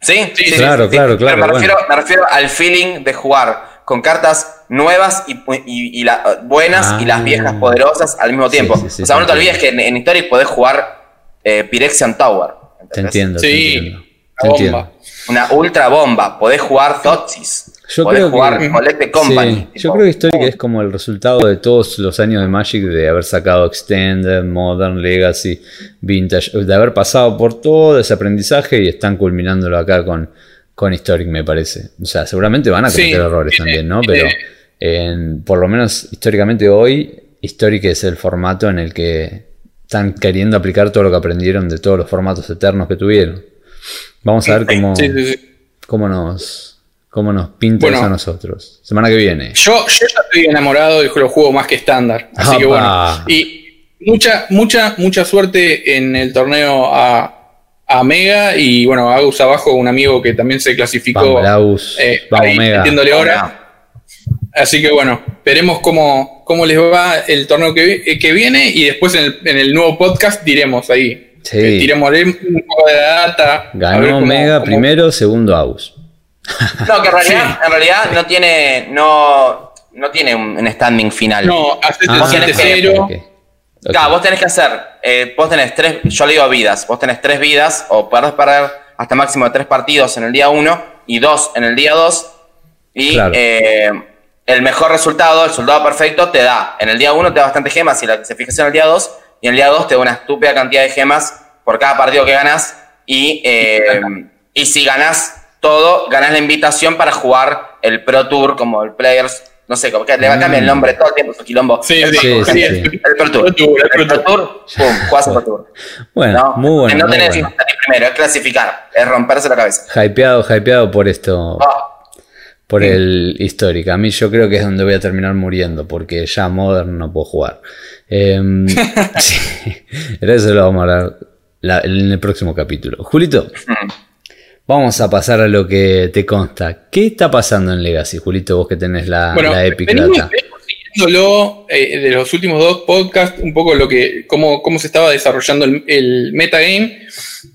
S2: ¿Sí?
S3: Sí, sí,
S1: Claro,
S2: sí.
S1: claro,
S2: Pero
S1: claro,
S2: Me,
S1: bueno.
S2: refiero, me refiero al feeling de jugar con cartas nuevas y, y- y la- buenas
S1: Ah.
S2: y las viejas poderosas al mismo tiempo.
S1: sí, sí,
S2: o sea,
S1: te
S2: no te
S1: entiendo.
S2: olvides que en, en Historic podés jugar eh, Pyrexian Tower.
S1: Te entiendo, te
S3: Sí,
S1: entiendo.
S3: la
S1: Te entiendo.
S2: Una ultra bomba. Podés jugar Totsis.
S1: Yo
S2: podés
S1: creo
S2: jugar
S1: que-
S2: Collecte Company.
S1: Sí,
S2: tipo,
S1: yo creo que Historic es como el resultado de todos los años de Magic de haber sacado Extended, Modern, Legacy, Vintage, de haber pasado por todo ese aprendizaje y están culminándolo acá con, con Historic, me parece. O sea, seguramente van a
S3: Sí,
S1: cometer errores
S3: eh,
S1: también, ¿no? Pero en- por lo menos históricamente hoy, Historic es el formato en el que están queriendo aplicar todo lo que aprendieron de todos los formatos eternos que tuvieron. Vamos a ver cómo,
S3: Sí, sí, sí.
S1: cómo nos, cómo nos pinta
S3: Bueno.
S1: eso a nosotros. Semana que viene.
S3: Yo, yo ya estoy enamorado y lo juego más que estándar. Así que bueno. Y mucha, mucha, mucha suerte en el torneo a, a Mega. Y bueno, Agus abajo, un amigo que también se clasificó.
S1: Vamos, Laus.
S3: eh,
S1: Vamos,
S3: ahí
S1: Mega.
S3: metiéndole hora.
S2: Hola.
S3: Así que bueno, veremos cómo, cómo les va el torneo que, eh, que viene. Y después en el, en el nuevo podcast diremos ahí.
S1: Sí.
S3: Eh, tiremos un poco de data.
S1: Ganó
S3: cómo-
S1: Mega
S3: cómo-
S1: primero, segundo Aus.
S2: No, que en realidad, en realidad no tiene. No, no tiene un, standing final.
S3: No, haces
S1: Ah,
S3: el 7-0.
S1: ok, ok.
S2: Claro, vos tenés que hacer, eh, vos tenés tres, yo le digo vidas, vos tenés tres vidas o podés perder hasta máximo de tres partidos en el día uno y dos en el día dos y
S1: Claro.
S2: eh, el mejor resultado, el soldado perfecto te da, en el día uno te da bastante gemas y la clasificación en el día dos y en el día dos te da una estúpida cantidad de gemas por cada partido que ganas y, eh, y si ganás todo, ganás la invitación para jugar el Pro Tour como el Players, no sé, como que le va a cambiar el nombre todo el tiempo, su quilombo.
S3: Sí,
S2: El
S3: sí,
S1: Sí,
S2: el Pro Tour.
S3: El Pro
S2: Tour, pum, jugás el Pro Tour.
S1: Bueno,
S2: ¿no?
S1: muy bueno.
S2: No
S1: muy
S2: tenés
S1: bueno.
S2: que salir primero, es clasificar, es romperse la cabeza.
S1: Hypeado, hypeado por esto,
S2: Ah,
S1: por el histórico. A mí yo creo que es donde voy a terminar muriendo, porque ya Modern no puedo jugar. Em, sí, pero eso lo vamos a hablar la- en el próximo capítulo. Julito,
S2: mm.
S1: vamos a pasar a lo que te consta. ¿Qué está pasando en Legacy, Julito, vos que tenés la,
S3: Bueno,
S1: la Epic
S3: venimos,
S1: Data?
S3: venimos siguiéndolo eh, de los últimos dos podcasts, un poco lo que, cómo, cómo se estaba desarrollando el, el metagame.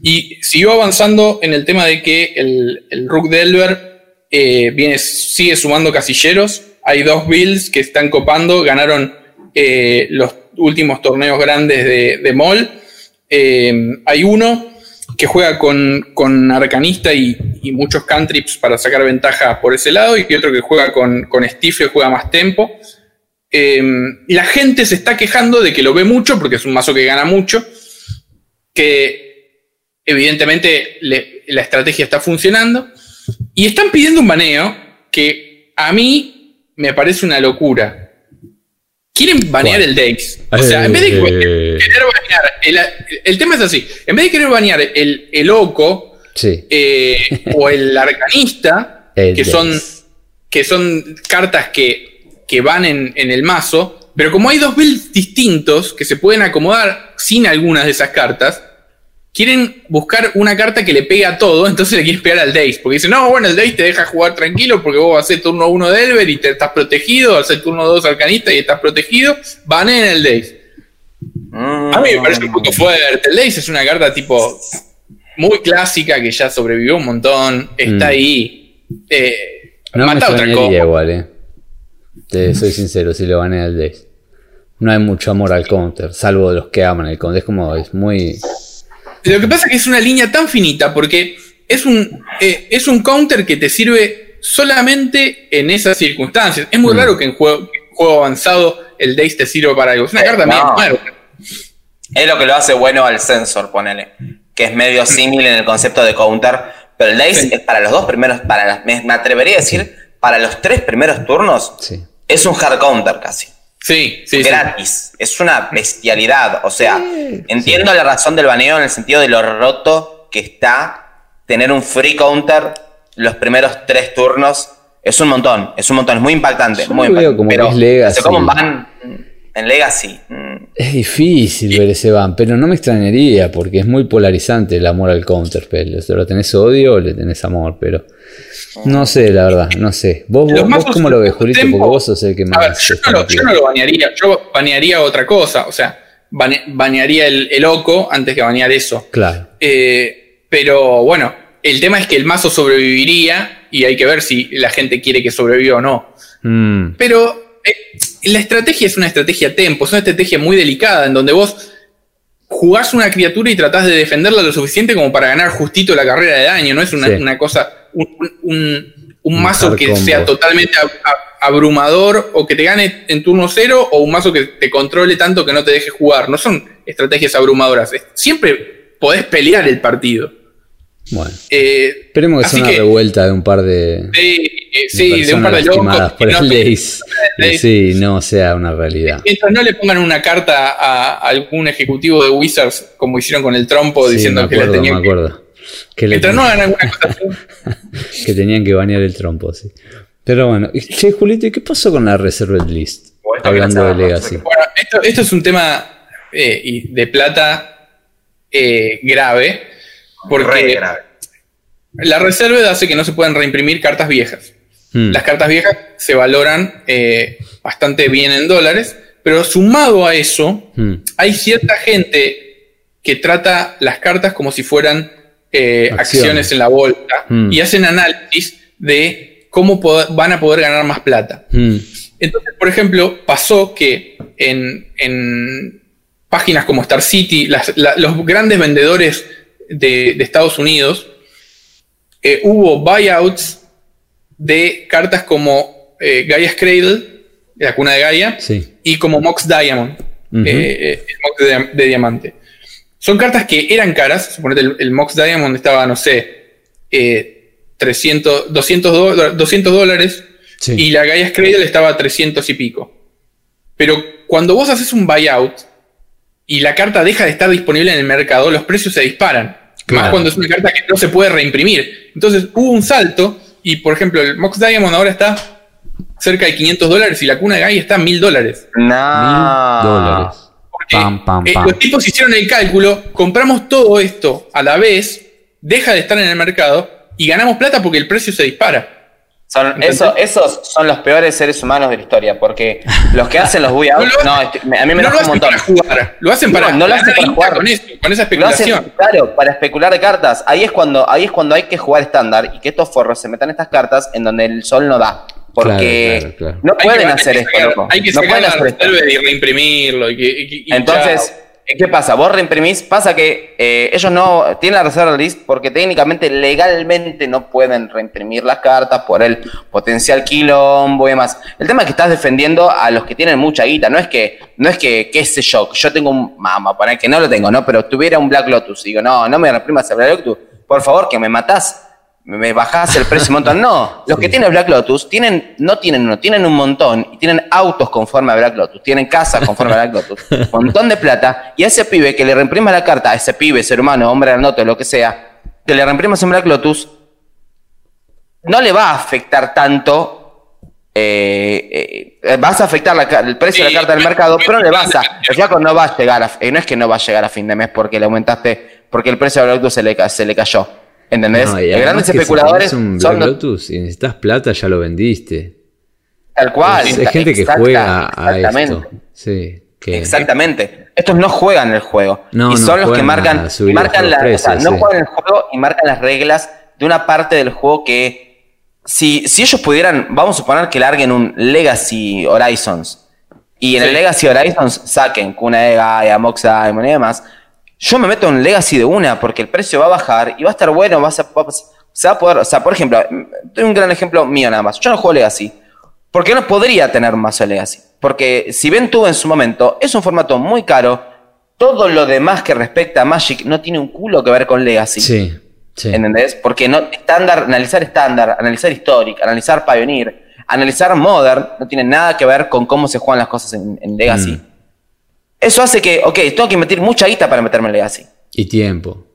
S3: Y siguió avanzando en el tema de que el, el Rook Delver eh, viene, sigue sumando casilleros. Hay dos builds que están copando, ganaron eh, los últimos torneos grandes de, de MOL. Eh, hay uno que juega con, con Arcanista y, muchos cantrips para sacar ventaja por ese lado, y otro que juega con, con Stifle, juega más tempo. La gente se está quejando de que lo ve mucho, porque es un mazo que gana mucho, que evidentemente la estrategia está funcionando, y están pidiendo un baneo que a mí me parece una locura. Quieren banear
S1: ¿Cuál?
S3: el Dex. O sea, en vez de
S1: Eh.
S3: querer banear, el, el tema es así, en vez de querer banear el, el Oco
S1: Sí.
S3: eh, o el Arcanista,
S1: El
S3: que
S1: Dex.
S3: son, que son cartas que, que van en, en el mazo, pero como hay dos builds distintos que se pueden acomodar sin algunas de esas cartas, quieren buscar una carta que le pegue a todo, entonces le quieren pegar al Daze, porque dicen, no, bueno, el Daze te deja jugar tranquilo porque vos vas a hacer turno 1 de Elver y te estás protegido, vas a hacer turno 2 Arcanista y estás protegido, van en el Daze.
S2: Mm.
S3: A mí me parece un punto fuerte. El Lace es una carta tipo muy clásica que ya sobrevivió un montón, está
S1: Mm.
S3: ahí. Eh,
S1: No me
S3: mata otra cosa.
S1: igual, eh. Te soy sincero, si lo banea el Days. No hay mucho amor al counter, salvo de los que aman el counter. Es como, es muy.
S3: Lo que pasa es que es una línea tan finita porque es un, eh, es un counter que te sirve solamente en esas circunstancias. Es muy
S1: Mm.
S3: raro que en juego, juego avanzado el Days te sirva para algo. Es una
S2: Eh,
S3: carta medio
S2: no.
S3: muerta.
S2: Es lo que lo hace bueno al sensor, ponele. Que es medio símil en el concepto de counter. Pero el Daze
S3: Sí.
S2: es para los dos primeros, para las- me, me atrevería a decir, para los tres primeros turnos,
S1: Sí.
S2: es un hard counter casi.
S3: Sí, sí, sí.
S2: gratis. Es una bestialidad. O sea, entiendo la razón del baneo en el sentido de lo roto que está tener un free counter los primeros tres turnos. Es un montón, es un montón, es muy impactante.
S1: Yo
S2: muy
S1: lo veo
S2: impactante.
S1: como
S2: Pero
S1: que es Legacy.
S2: hace como un ban en Legacy. mm,
S1: Es difícil ver ese ban, pero no me extrañaría porque es muy polarizante el amor al counter. Pero o sea, lo tenés odio o le tenés amor, pero. No sé, la verdad, no sé. ¿Vos, vos, vos cómo lo ves, Julito?
S3: tempo-
S1: Porque vos sos el que más.
S3: A ver, yo no, lo, yo no lo banearía, yo banearía otra cosa, o sea, bane- banearía el, el OCO antes que banear eso.
S1: Claro.
S3: Eh, pero bueno, el tema es que el mazo sobreviviría y hay que ver si la gente quiere que sobreviva o no.
S1: Mm,
S3: Pero eh, la estrategia es una estrategia tempo, es una estrategia muy delicada en donde vos jugás una criatura y tratás de defenderla lo suficiente como para ganar justito la carrera de daño, no es una,
S1: Sí.
S3: una cosa, un, mazo que
S1: combo.
S3: sea totalmente ab- ab- abrumador o que te gane en turno cero o un mazo que te controle tanto que no te deje jugar. No son estrategias abrumadoras, siempre podés pelear el partido.
S1: Bueno.
S3: Eh,
S1: Esperemos que sea una
S3: que-
S1: revuelta de un par de.
S3: eh, sí, de un par de locos.
S1: por
S3: que no
S1: el sí, no sea una realidad.
S3: Mientras no le pongan una carta a algún ejecutivo de Wizards, como hicieron con el trompo,
S1: Sí,
S3: diciendo que la tenían
S1: me
S3: que.
S1: acuerdo. Que, le
S3: Mientras no
S1: tenían-
S3: hagan alguna cosa así.
S1: que tenían que banear el trompo, sí. Pero bueno, che, Julito, ¿y qué pasó con la Reserved List?
S2: Bueno,
S1: Hablando de Legacy.
S3: Bueno, esto, esto es un tema eh, de plata grave, porque
S2: re grave.
S3: la reserva hace que no se puedan reimprimir cartas viejas.
S1: Mm,
S3: Las cartas viejas se valoran eh, bastante bien en dólares, pero sumado a eso,
S1: mm,
S3: hay cierta gente que trata las cartas como si fueran eh,
S1: Acciones.
S3: acciones en la bolsa
S1: Mm.
S3: y hacen análisis de cómo van a poder ganar más plata. Entonces, por ejemplo, pasó que en, en páginas como Star City, las- la- los grandes vendedores de, de Estados Unidos, eh, hubo buyouts de cartas como eh, Gaia's Cradle, la cuna de Gaia,
S1: sí.
S3: y como Mox Diamond,
S1: Ujú.
S3: eh, el Mox de, de diamante. Son cartas que eran caras, suponete el, el Mox Diamond estaba, no sé, eh, 300, 200, do- 200 dólares
S1: Sí.
S3: y la Gaia's Cradle estaba a 300 y pico. Pero cuando vos haces un buyout y la carta deja de estar disponible en el mercado, los precios se disparan.
S1: Claro.
S3: Más cuando es una carta que no se puede reimprimir. Entonces hubo un salto y, por ejemplo, el Mox Diamond ahora está cerca de 500 dólares y la cuna de Gaia está a 1000 dólares.
S2: No.
S1: Mil dólares.
S3: Porque,
S1: Pam, pam,
S3: eh, los tipos hicieron el cálculo, compramos todo esto a la vez, deja de estar en el mercado y ganamos plata porque el precio se dispara.
S2: Son, eso- esos son los peores seres humanos de la historia, porque los que hacen los buyouts,
S3: No lo-
S2: no, este- a mí me
S3: no lo
S2: enoja un
S3: hacen
S2: montón.
S3: para jugar, lo hacen
S2: No,
S3: para
S2: no lo hacen para jugar.
S3: con eso, con esa
S2: Lo hacen,
S3: especulación.
S2: claro, para especular de cartas. Ahí es cuando, ahí es cuando hay que jugar estándar y que estos forros se metan estas cartas en donde el sol no da. Porque
S1: Claro, claro, claro.
S2: no
S3: Hay que-
S2: pueden
S3: hay
S2: hacer
S3: que
S2: esto,
S3: sacar-
S2: loco.
S3: Hay que
S2: no
S3: sacar
S2: pueden
S3: la
S2: hacer esto.
S3: reserva y reimprimirlo. Y, que- y- y
S2: Entonces,
S3: chao.
S2: ¿Qué pasa? Vos reimprimís, pasa que eh, ellos no tienen la reserva list porque técnicamente, legalmente no pueden reimprimir las cartas por el potencial quilombo y demás. El tema es que estás defendiendo a los que tienen mucha guita, no es que, no es que, qué sé yo, yo tengo un, mamá, para que no lo tengo, ¿no? Pero tuviera un Black Lotus, y digo, no, no me reprimas el Black Lotus, por favor, que me matás. Me bajás el precio un montón. No, los que tienen Black Lotus tienen, no tienen uno, tienen un montón y tienen autos conforme a Black Lotus, tienen casas conforme a Black Lotus, un montón de plata. Y a ese pibe que le reimprima la carta, a ese pibe, ser humano, hombre grandote, lo que sea, que le reimprimas en Black Lotus, no le va a afectar tanto. eh, eh, vas a afectar la el precio de la carta del mercado, pero no le vas a. El flaco no va a llegar a. eh, no es que no va a llegar a fin de mes porque le aumentaste. Porque el precio de Black Lotus se le, se le cayó. ¿Entendés?
S1: No,
S2: Los grandes especuladores
S1: un
S2: son
S1: Lotus y necesitas plata, ya lo vendiste.
S2: tal cual.
S1: Es- hay gente que
S2: exacta-
S1: juega a
S2: exactamente.
S1: esto. Sí. Que,
S2: Exactamente. Estos no juegan el juego.
S1: No,
S2: y
S1: no
S2: son los que marcan, marcan
S1: los
S2: la,
S1: precios,
S2: o sea, no juegan el juego y marcan las reglas de una parte del juego que si, si ellos pudieran, vamos a suponer que larguen un Legacy Horizons y en el. Legacy Horizons saquen Kuna de Gaia, Mox Diamond y demás, yo me meto en Legacy de una porque el precio va a bajar y va a estar bueno, va a ser- va a- se va a poder, o sea, por ejemplo, doy un gran ejemplo mío nada más. Yo no juego Legacy. Porque no podría tener de Legacy. Porque si bien tuvo en su momento, es un formato muy caro. Todo lo demás que respecta a Magic no tiene un culo que ver con Legacy.
S1: sí, sí.
S2: ¿Entendés? Porque no, estándar, analizar estándar, analizar Historic, analizar Pioneer, analizar Modern, no tiene nada que ver con cómo se juegan las cosas en, en Legacy.
S1: Mm.
S2: Eso hace que, ok, tengo que invertir mucha guita para meterme en Legacy.
S1: Y tiempo.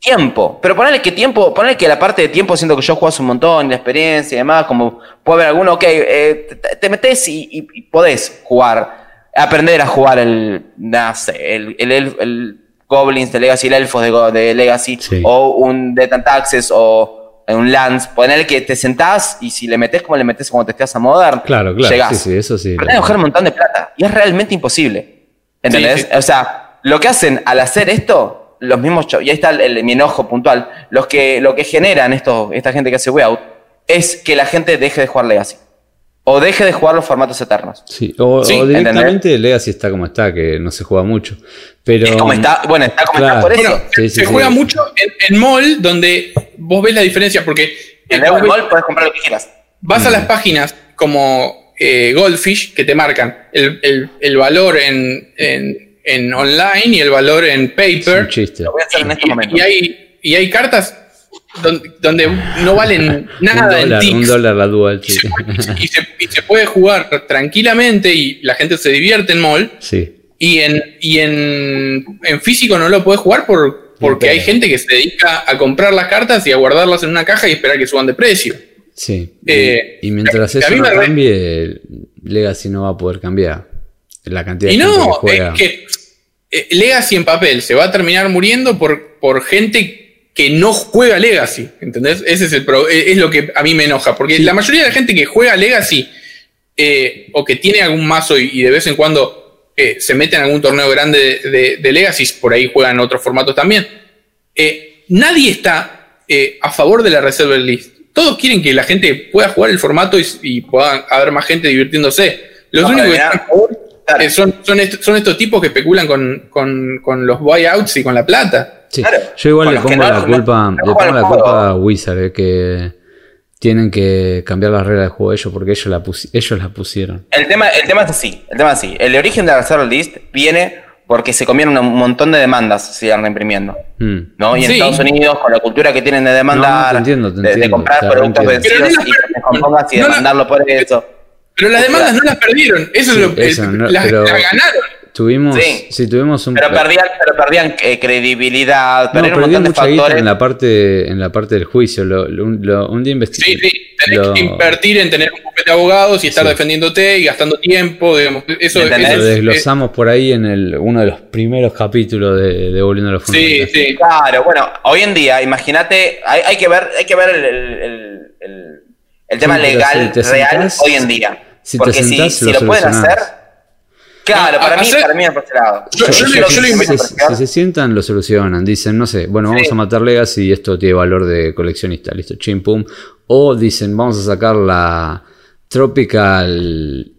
S2: Tiempo, pero ponerle que tiempo, ponerle que la parte de tiempo siento que yo juego un montón y la experiencia y demás, como puede haber alguno, ok, eh, te, te metes y, y- y podés jugar, aprender a jugar el, no sé, el, el, el Goblins de Legacy, el Elfos de, de Legacy,
S1: Sí.
S2: o un Death and Taxes, o un Lance, ponerle que te sentás y si le metes como le metes cuando te estás a Modern,
S1: Claro, claro.
S2: llegás.
S1: Sí, sí, eso sí.
S2: Pero coger un montón de plata. Y es realmente imposible. ¿Entendés?
S3: Sí, sí.
S2: O sea, lo que hacen al hacer esto, los mismos y ahí está el- el- mi enojo puntual, los que, lo que generan esto, esta gente que hace way out, es que la gente deje de jugar Legacy. O deje de jugar los formatos eternos.
S1: Sí, o,
S3: Sí,
S1: o directamente Legacy está como está, que no se juega mucho. Pero,
S2: Es como está, bueno, está como
S1: Claro.
S2: está por eso.
S3: Bueno,
S1: Sí, sí,
S3: se
S1: sí.
S3: juega mucho en, en mall donde vos ves la diferencia porque
S2: en el Mall puedes comprar lo que quieras.
S3: vas
S1: Mm.
S3: a las páginas como eh, Goldfish que te marcan el, el- el valor en, en- en online y el valor en
S1: es un
S3: paper.
S1: chiste.
S2: Lo voy a hacer en este
S3: Y,
S2: momento.
S3: y hay, y hay cartas donde, donde no valen
S1: Un
S3: nada en
S1: dólar, un
S3: ticks.
S1: dólar la dual,
S3: Y se, y se- y se- y se puede jugar tranquilamente y la gente se divierte en mall.
S1: Sí,
S3: Y en, y en, en físico no lo puedes jugar por, porque hay gente que se dedica a comprar las cartas y a guardarlas en una caja y esperar que suban de precio.
S1: Sí.
S3: Eh,
S1: y, y mientras eso no cambie, Legacy no va a poder cambiar. La cantidad
S3: Y
S1: de gente que
S3: no,
S1: juega.
S3: es que eh, Legacy en papel se va a terminar muriendo por, por gente que no juega Legacy. ¿Entendés? Ese es, el pro- eh, es lo que a mí me enoja. Porque la mayoría de la gente que juega Legacy eh, o que tiene algún mazo y, y de vez en cuando eh, se mete en algún torneo grande de, de, de Legacy, por ahí juegan otros formatos también. nadie está a favor de la Reserve List. Todos quieren que la gente pueda jugar el formato y, y pueda haber más gente divirtiéndose. Los
S2: No,
S3: únicos que están a favor
S2: Claro.
S3: eh, son, son, est- son estos tipos que especulan con, con, con los buyouts y con la plata.
S1: Sí.
S2: Claro.
S1: Yo igual le pongo
S2: no-
S1: la culpa,
S2: no
S1: le pongo la culpa a Wizard, eh, que tienen que cambiar las reglas del juego ellos porque ellos la, pusi- ellos la pusieron.
S2: El tema, el tema es así, el tema es así. El origen de la List viene porque se comieron un montón de demandas, se iban reimprimiendo.
S1: Mm.
S2: ¿no? Y en
S3: Sí.
S2: Estados Unidos, con la cultura que tienen de demandar,
S1: No, no, te entiendo, te
S2: de- comprar productos vencidos y que te compongas y
S3: no la-
S2: demandarlo por eso.
S3: Pero las demandas no las perdieron. Eso
S1: Sí,
S3: es lo el-
S1: eso, no,
S3: las,
S1: pero-
S3: las ganaron.
S1: Tuvimos,
S2: Sí.
S1: sí, tuvimos un
S2: Pero perdían, pero perdían eh, credibilidad,
S1: no,
S2: perdieron un
S1: perdí
S2: montón de
S1: mucha guita
S2: factores.
S1: en la parte en la parte del juicio. Lo, lo- un, lo- un día investigué.
S3: Sí, sí. Tenés
S1: lo-
S3: que invertir en tener un bufete de abogados y estar
S1: Sí.
S3: defendiéndote y gastando tiempo. Digamos. Eso,
S1: Lo
S3: es-
S1: desglosamos por ahí en el, uno de los primeros capítulos de, de Volviendo a los
S3: Sí, sí.
S2: Claro, bueno, hoy en día, imagínate, hay, hay que ver, hay que ver el, el- el- el- el tema legal
S1: si te
S2: real
S1: sentás-
S2: hoy en día.
S1: si te
S2: Porque si,
S1: sentás,
S2: si
S1: lo
S2: lo, pueden hacer, claro,
S3: No,
S2: para mí, para mí es por ese lado.
S3: Yo- yo
S2: Yo
S3: le-
S2: creo
S3: yo
S2: que
S3: le
S2: si
S1: se sientan, lo solucionan. Dicen, no sé, bueno, vamos
S2: Sí.
S1: a matar Legacy y esto tiene valor de coleccionista. Listo, chim pum. O dicen, vamos a sacar la Tropical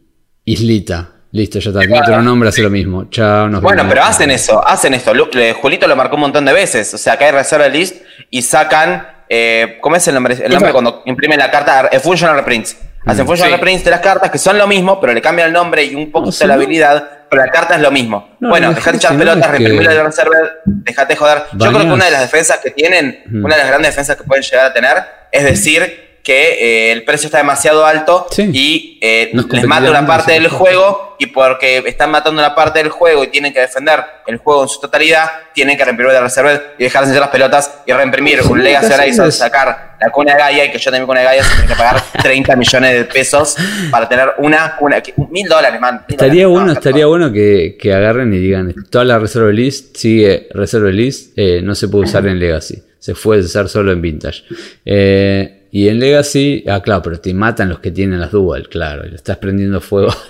S1: Islita. Listo, ya está. Tiene otro nombre, hace lo mismo. Chao, nos
S2: Bueno,
S1: vemos.
S2: pero hacen eso, hacen esto. Le- Julito lo marcó un montón de veces. O sea, acá hay Reserve List y sacan. eh, ¿Cómo es el nombre? El nombre cuando imprimen la carta? Eh, Functional Reprints. Hacen
S1: Mm,
S2: Functional
S3: sí.
S2: Reprints de las cartas que son lo mismo, pero le cambian el nombre y un poco
S1: No,
S2: de
S1: si
S2: la
S1: no-
S2: habilidad. Pero la carta es lo mismo.
S1: No,
S2: bueno, dejate
S1: mejor
S2: echar
S1: no
S2: pelotas,
S1: es que-
S2: reimprimir el Reserve, dejate joder. Yo creo que una de las defensas que tienen,
S1: Mm.
S2: una de las grandes defensas que pueden llegar a tener, es decir que eh, el precio está demasiado alto
S1: Sí.
S2: y eh, les mata una parte del juego y porque están matando una parte del juego y tienen que defender el juego en su totalidad, tienen que reimprimir de reserva y dejarse hacer las pelotas y reimprimir un Legacy Horizon, sacar la cuna de Gaia y que yo también cuna de Gaia se tiene que pagar 30 millones de pesos para tener una cuna, mil dólares, man.
S1: Estaría
S2: dólares,
S1: bueno,
S2: no,
S1: estaría bueno que, que agarren y digan, toda la Reserve List sigue Reserve List, eh, no se puede usar en Legacy, se puede usar solo en Vintage. Eh, Y en Legacy, ah, claro, pero te matan los que tienen las dual, claro. Y le estás prendiendo fuego.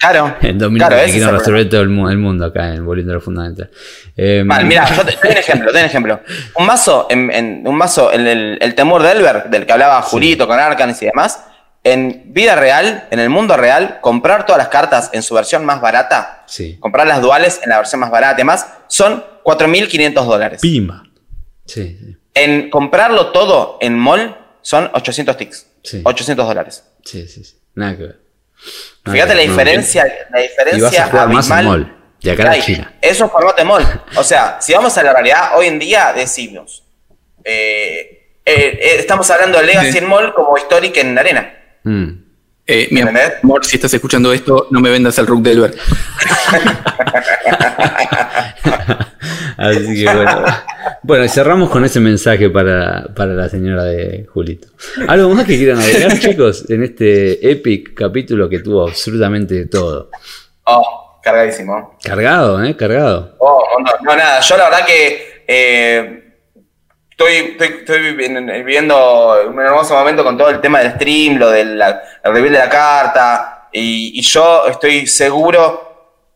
S2: Claro.
S1: en dos minutos
S2: claro,
S1: quieren
S2: el
S1: resolver todo el, mu- el mundo acá en Volviendo a lo Fundamental. Eh,
S2: Mal, mira, yo te, doy un ejemplo, te doy un ejemplo. Un mazo, en, en- un mazo, en el, el temor de Elber, del que hablaba Julito con Arcanes y demás, en vida real, en el mundo real, comprar todas las cartas en su versión más barata,
S1: Sí.
S2: comprar las duales en la versión más barata y demás, son 4.500 dólares.
S1: Pimba. Sí, sí.
S2: En comprarlo todo en mall, son 800 ticks.
S1: Sí.
S2: 800 dólares.
S1: Sí, sí, sí. Nada que ver. Nada
S2: Fíjate
S1: que
S2: la
S1: ver, no.
S2: diferencia, la
S1: Y
S2: diferencia
S1: vas a jugar más en mall. De acá a. China.
S2: Eso es formato de mall. O sea, si vamos a la realidad, hoy en día decimos, eh, eh, eh, estamos hablando de Legacy en mall como Historic en arena.
S1: Mm.
S3: Eh, mi amor, si estás escuchando esto, no me vendas el Rook Delver.
S1: Así que bueno. Bueno, y cerramos con ese mensaje para, para la señora de Julito. ¿Algo más que quieran agregar, chicos, en este epic capítulo que tuvo absolutamente todo?
S2: Oh, cargadísimo.
S1: Cargado, ¿eh? Cargado.
S2: Oh, no, no, nada. Yo la verdad que eh, estoy, estoy, estoy viviendo, un hermoso momento con todo el tema del stream, lo del la- el reveal de la carta. Y, y yo estoy seguro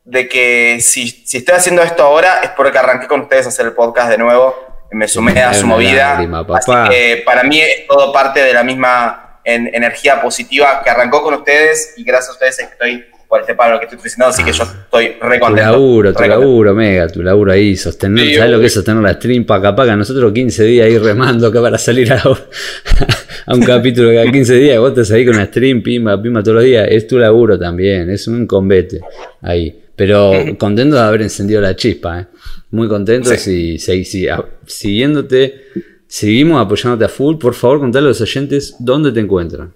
S2: de que si, si estoy haciendo esto ahora es porque arranqué con ustedes a hacer el podcast de nuevo. Me sumé a su movida.
S1: lágrima,
S2: Así
S1: papá.
S2: que para mí es todo parte de la misma en- energía positiva que arrancó con ustedes y gracias a ustedes es que estoy este palo que estoy diciendo, así que yo estoy re
S1: Tu laburo, tu
S2: contento.
S1: laburo, mega, tu laburo ahí, sostener,
S3: Sí,
S1: ¿sabes lo que es sostener la stream paca paca? Nosotros 15 días ahí remando acá para salir a, a un capítulo cada 15 días, vos estás ahí con la stream, pimba, pimba todos los días, es tu laburo también, es un combate ahí. Pero contento de haber encendido la chispa, ¿eh? muy contento
S2: Sí.
S1: y si- a- siguiéndote, seguimos apoyándote a full, por favor contale a los oyentes dónde te encuentran.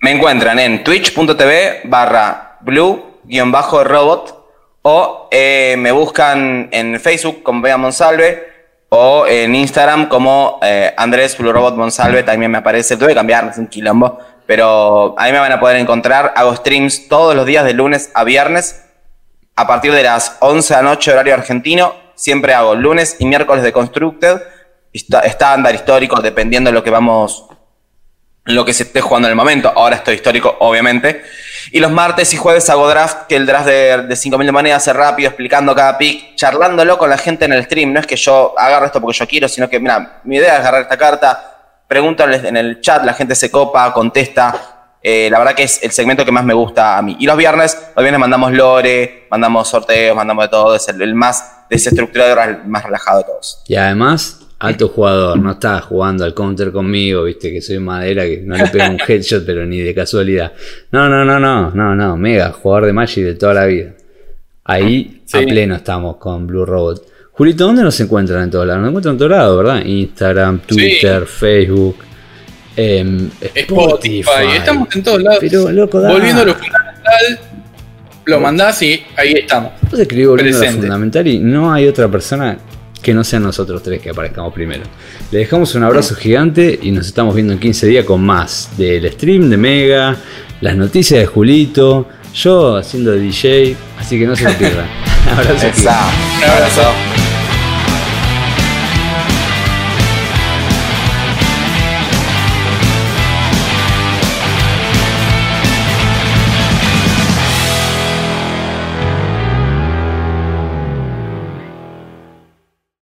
S2: Me encuentran en twitch.tv barra blue-robot o eh, me buscan en Facebook como Bea Monsalve o en Instagram como eh, Andrés Blue Robot Monsalve, también me aparece, tuve que cambiar, es un quilombo, pero ahí me van a poder encontrar, hago streams todos los días de lunes a viernes a partir de las 11 de la noche horario argentino, siempre hago lunes y miércoles de Constructed, estándar histórico, dependiendo de lo que vamos lo que se esté jugando en el momento. Ahora estoy histórico, obviamente. Y los martes y jueves hago draft, que el draft de, de 5.000 de moneda hace rápido, explicando cada pick, charlándolo con la gente en el stream. No es que yo agarro esto porque yo quiero, sino que, mira, mi idea es agarrar esta carta, pregúntales en el chat, la gente se copa, contesta. Eh, la verdad que es el segmento que más me gusta a mí. Y los viernes, los viernes mandamos lore, mandamos sorteos, mandamos de todo. Es el, el más desestructurado, el más relajado de todos.
S1: Y además, alto jugador, no está jugando al counter conmigo, viste que soy madera, que no le pego un headshot, pero ni de casualidad. No, no, no, no, no, no, mega, jugador de Magic de toda la vida. Ahí
S3: Sí.
S1: a pleno estamos con Blue Robot. Julito, ¿dónde nos encuentran en todos lados? Nos encuentran en todos lados, ¿verdad? Instagram, Twitter, Facebook, em, Spotify.
S3: Spotify, estamos en todos lados.
S1: Pero, loco, da.
S3: Volviendo a lo fundamental, lo mandás y ahí estamos.
S1: Vos escribís volviendo a lo fundamental y no hay otra persona que no sean nosotros tres que aparezcamos primero. Le dejamos un abrazo gigante y nos estamos viendo en 15 días con más del stream de Mega, las noticias de Julito, yo haciendo de DJ, así que no se lo pierdan. abrazo.
S3: Un abrazo.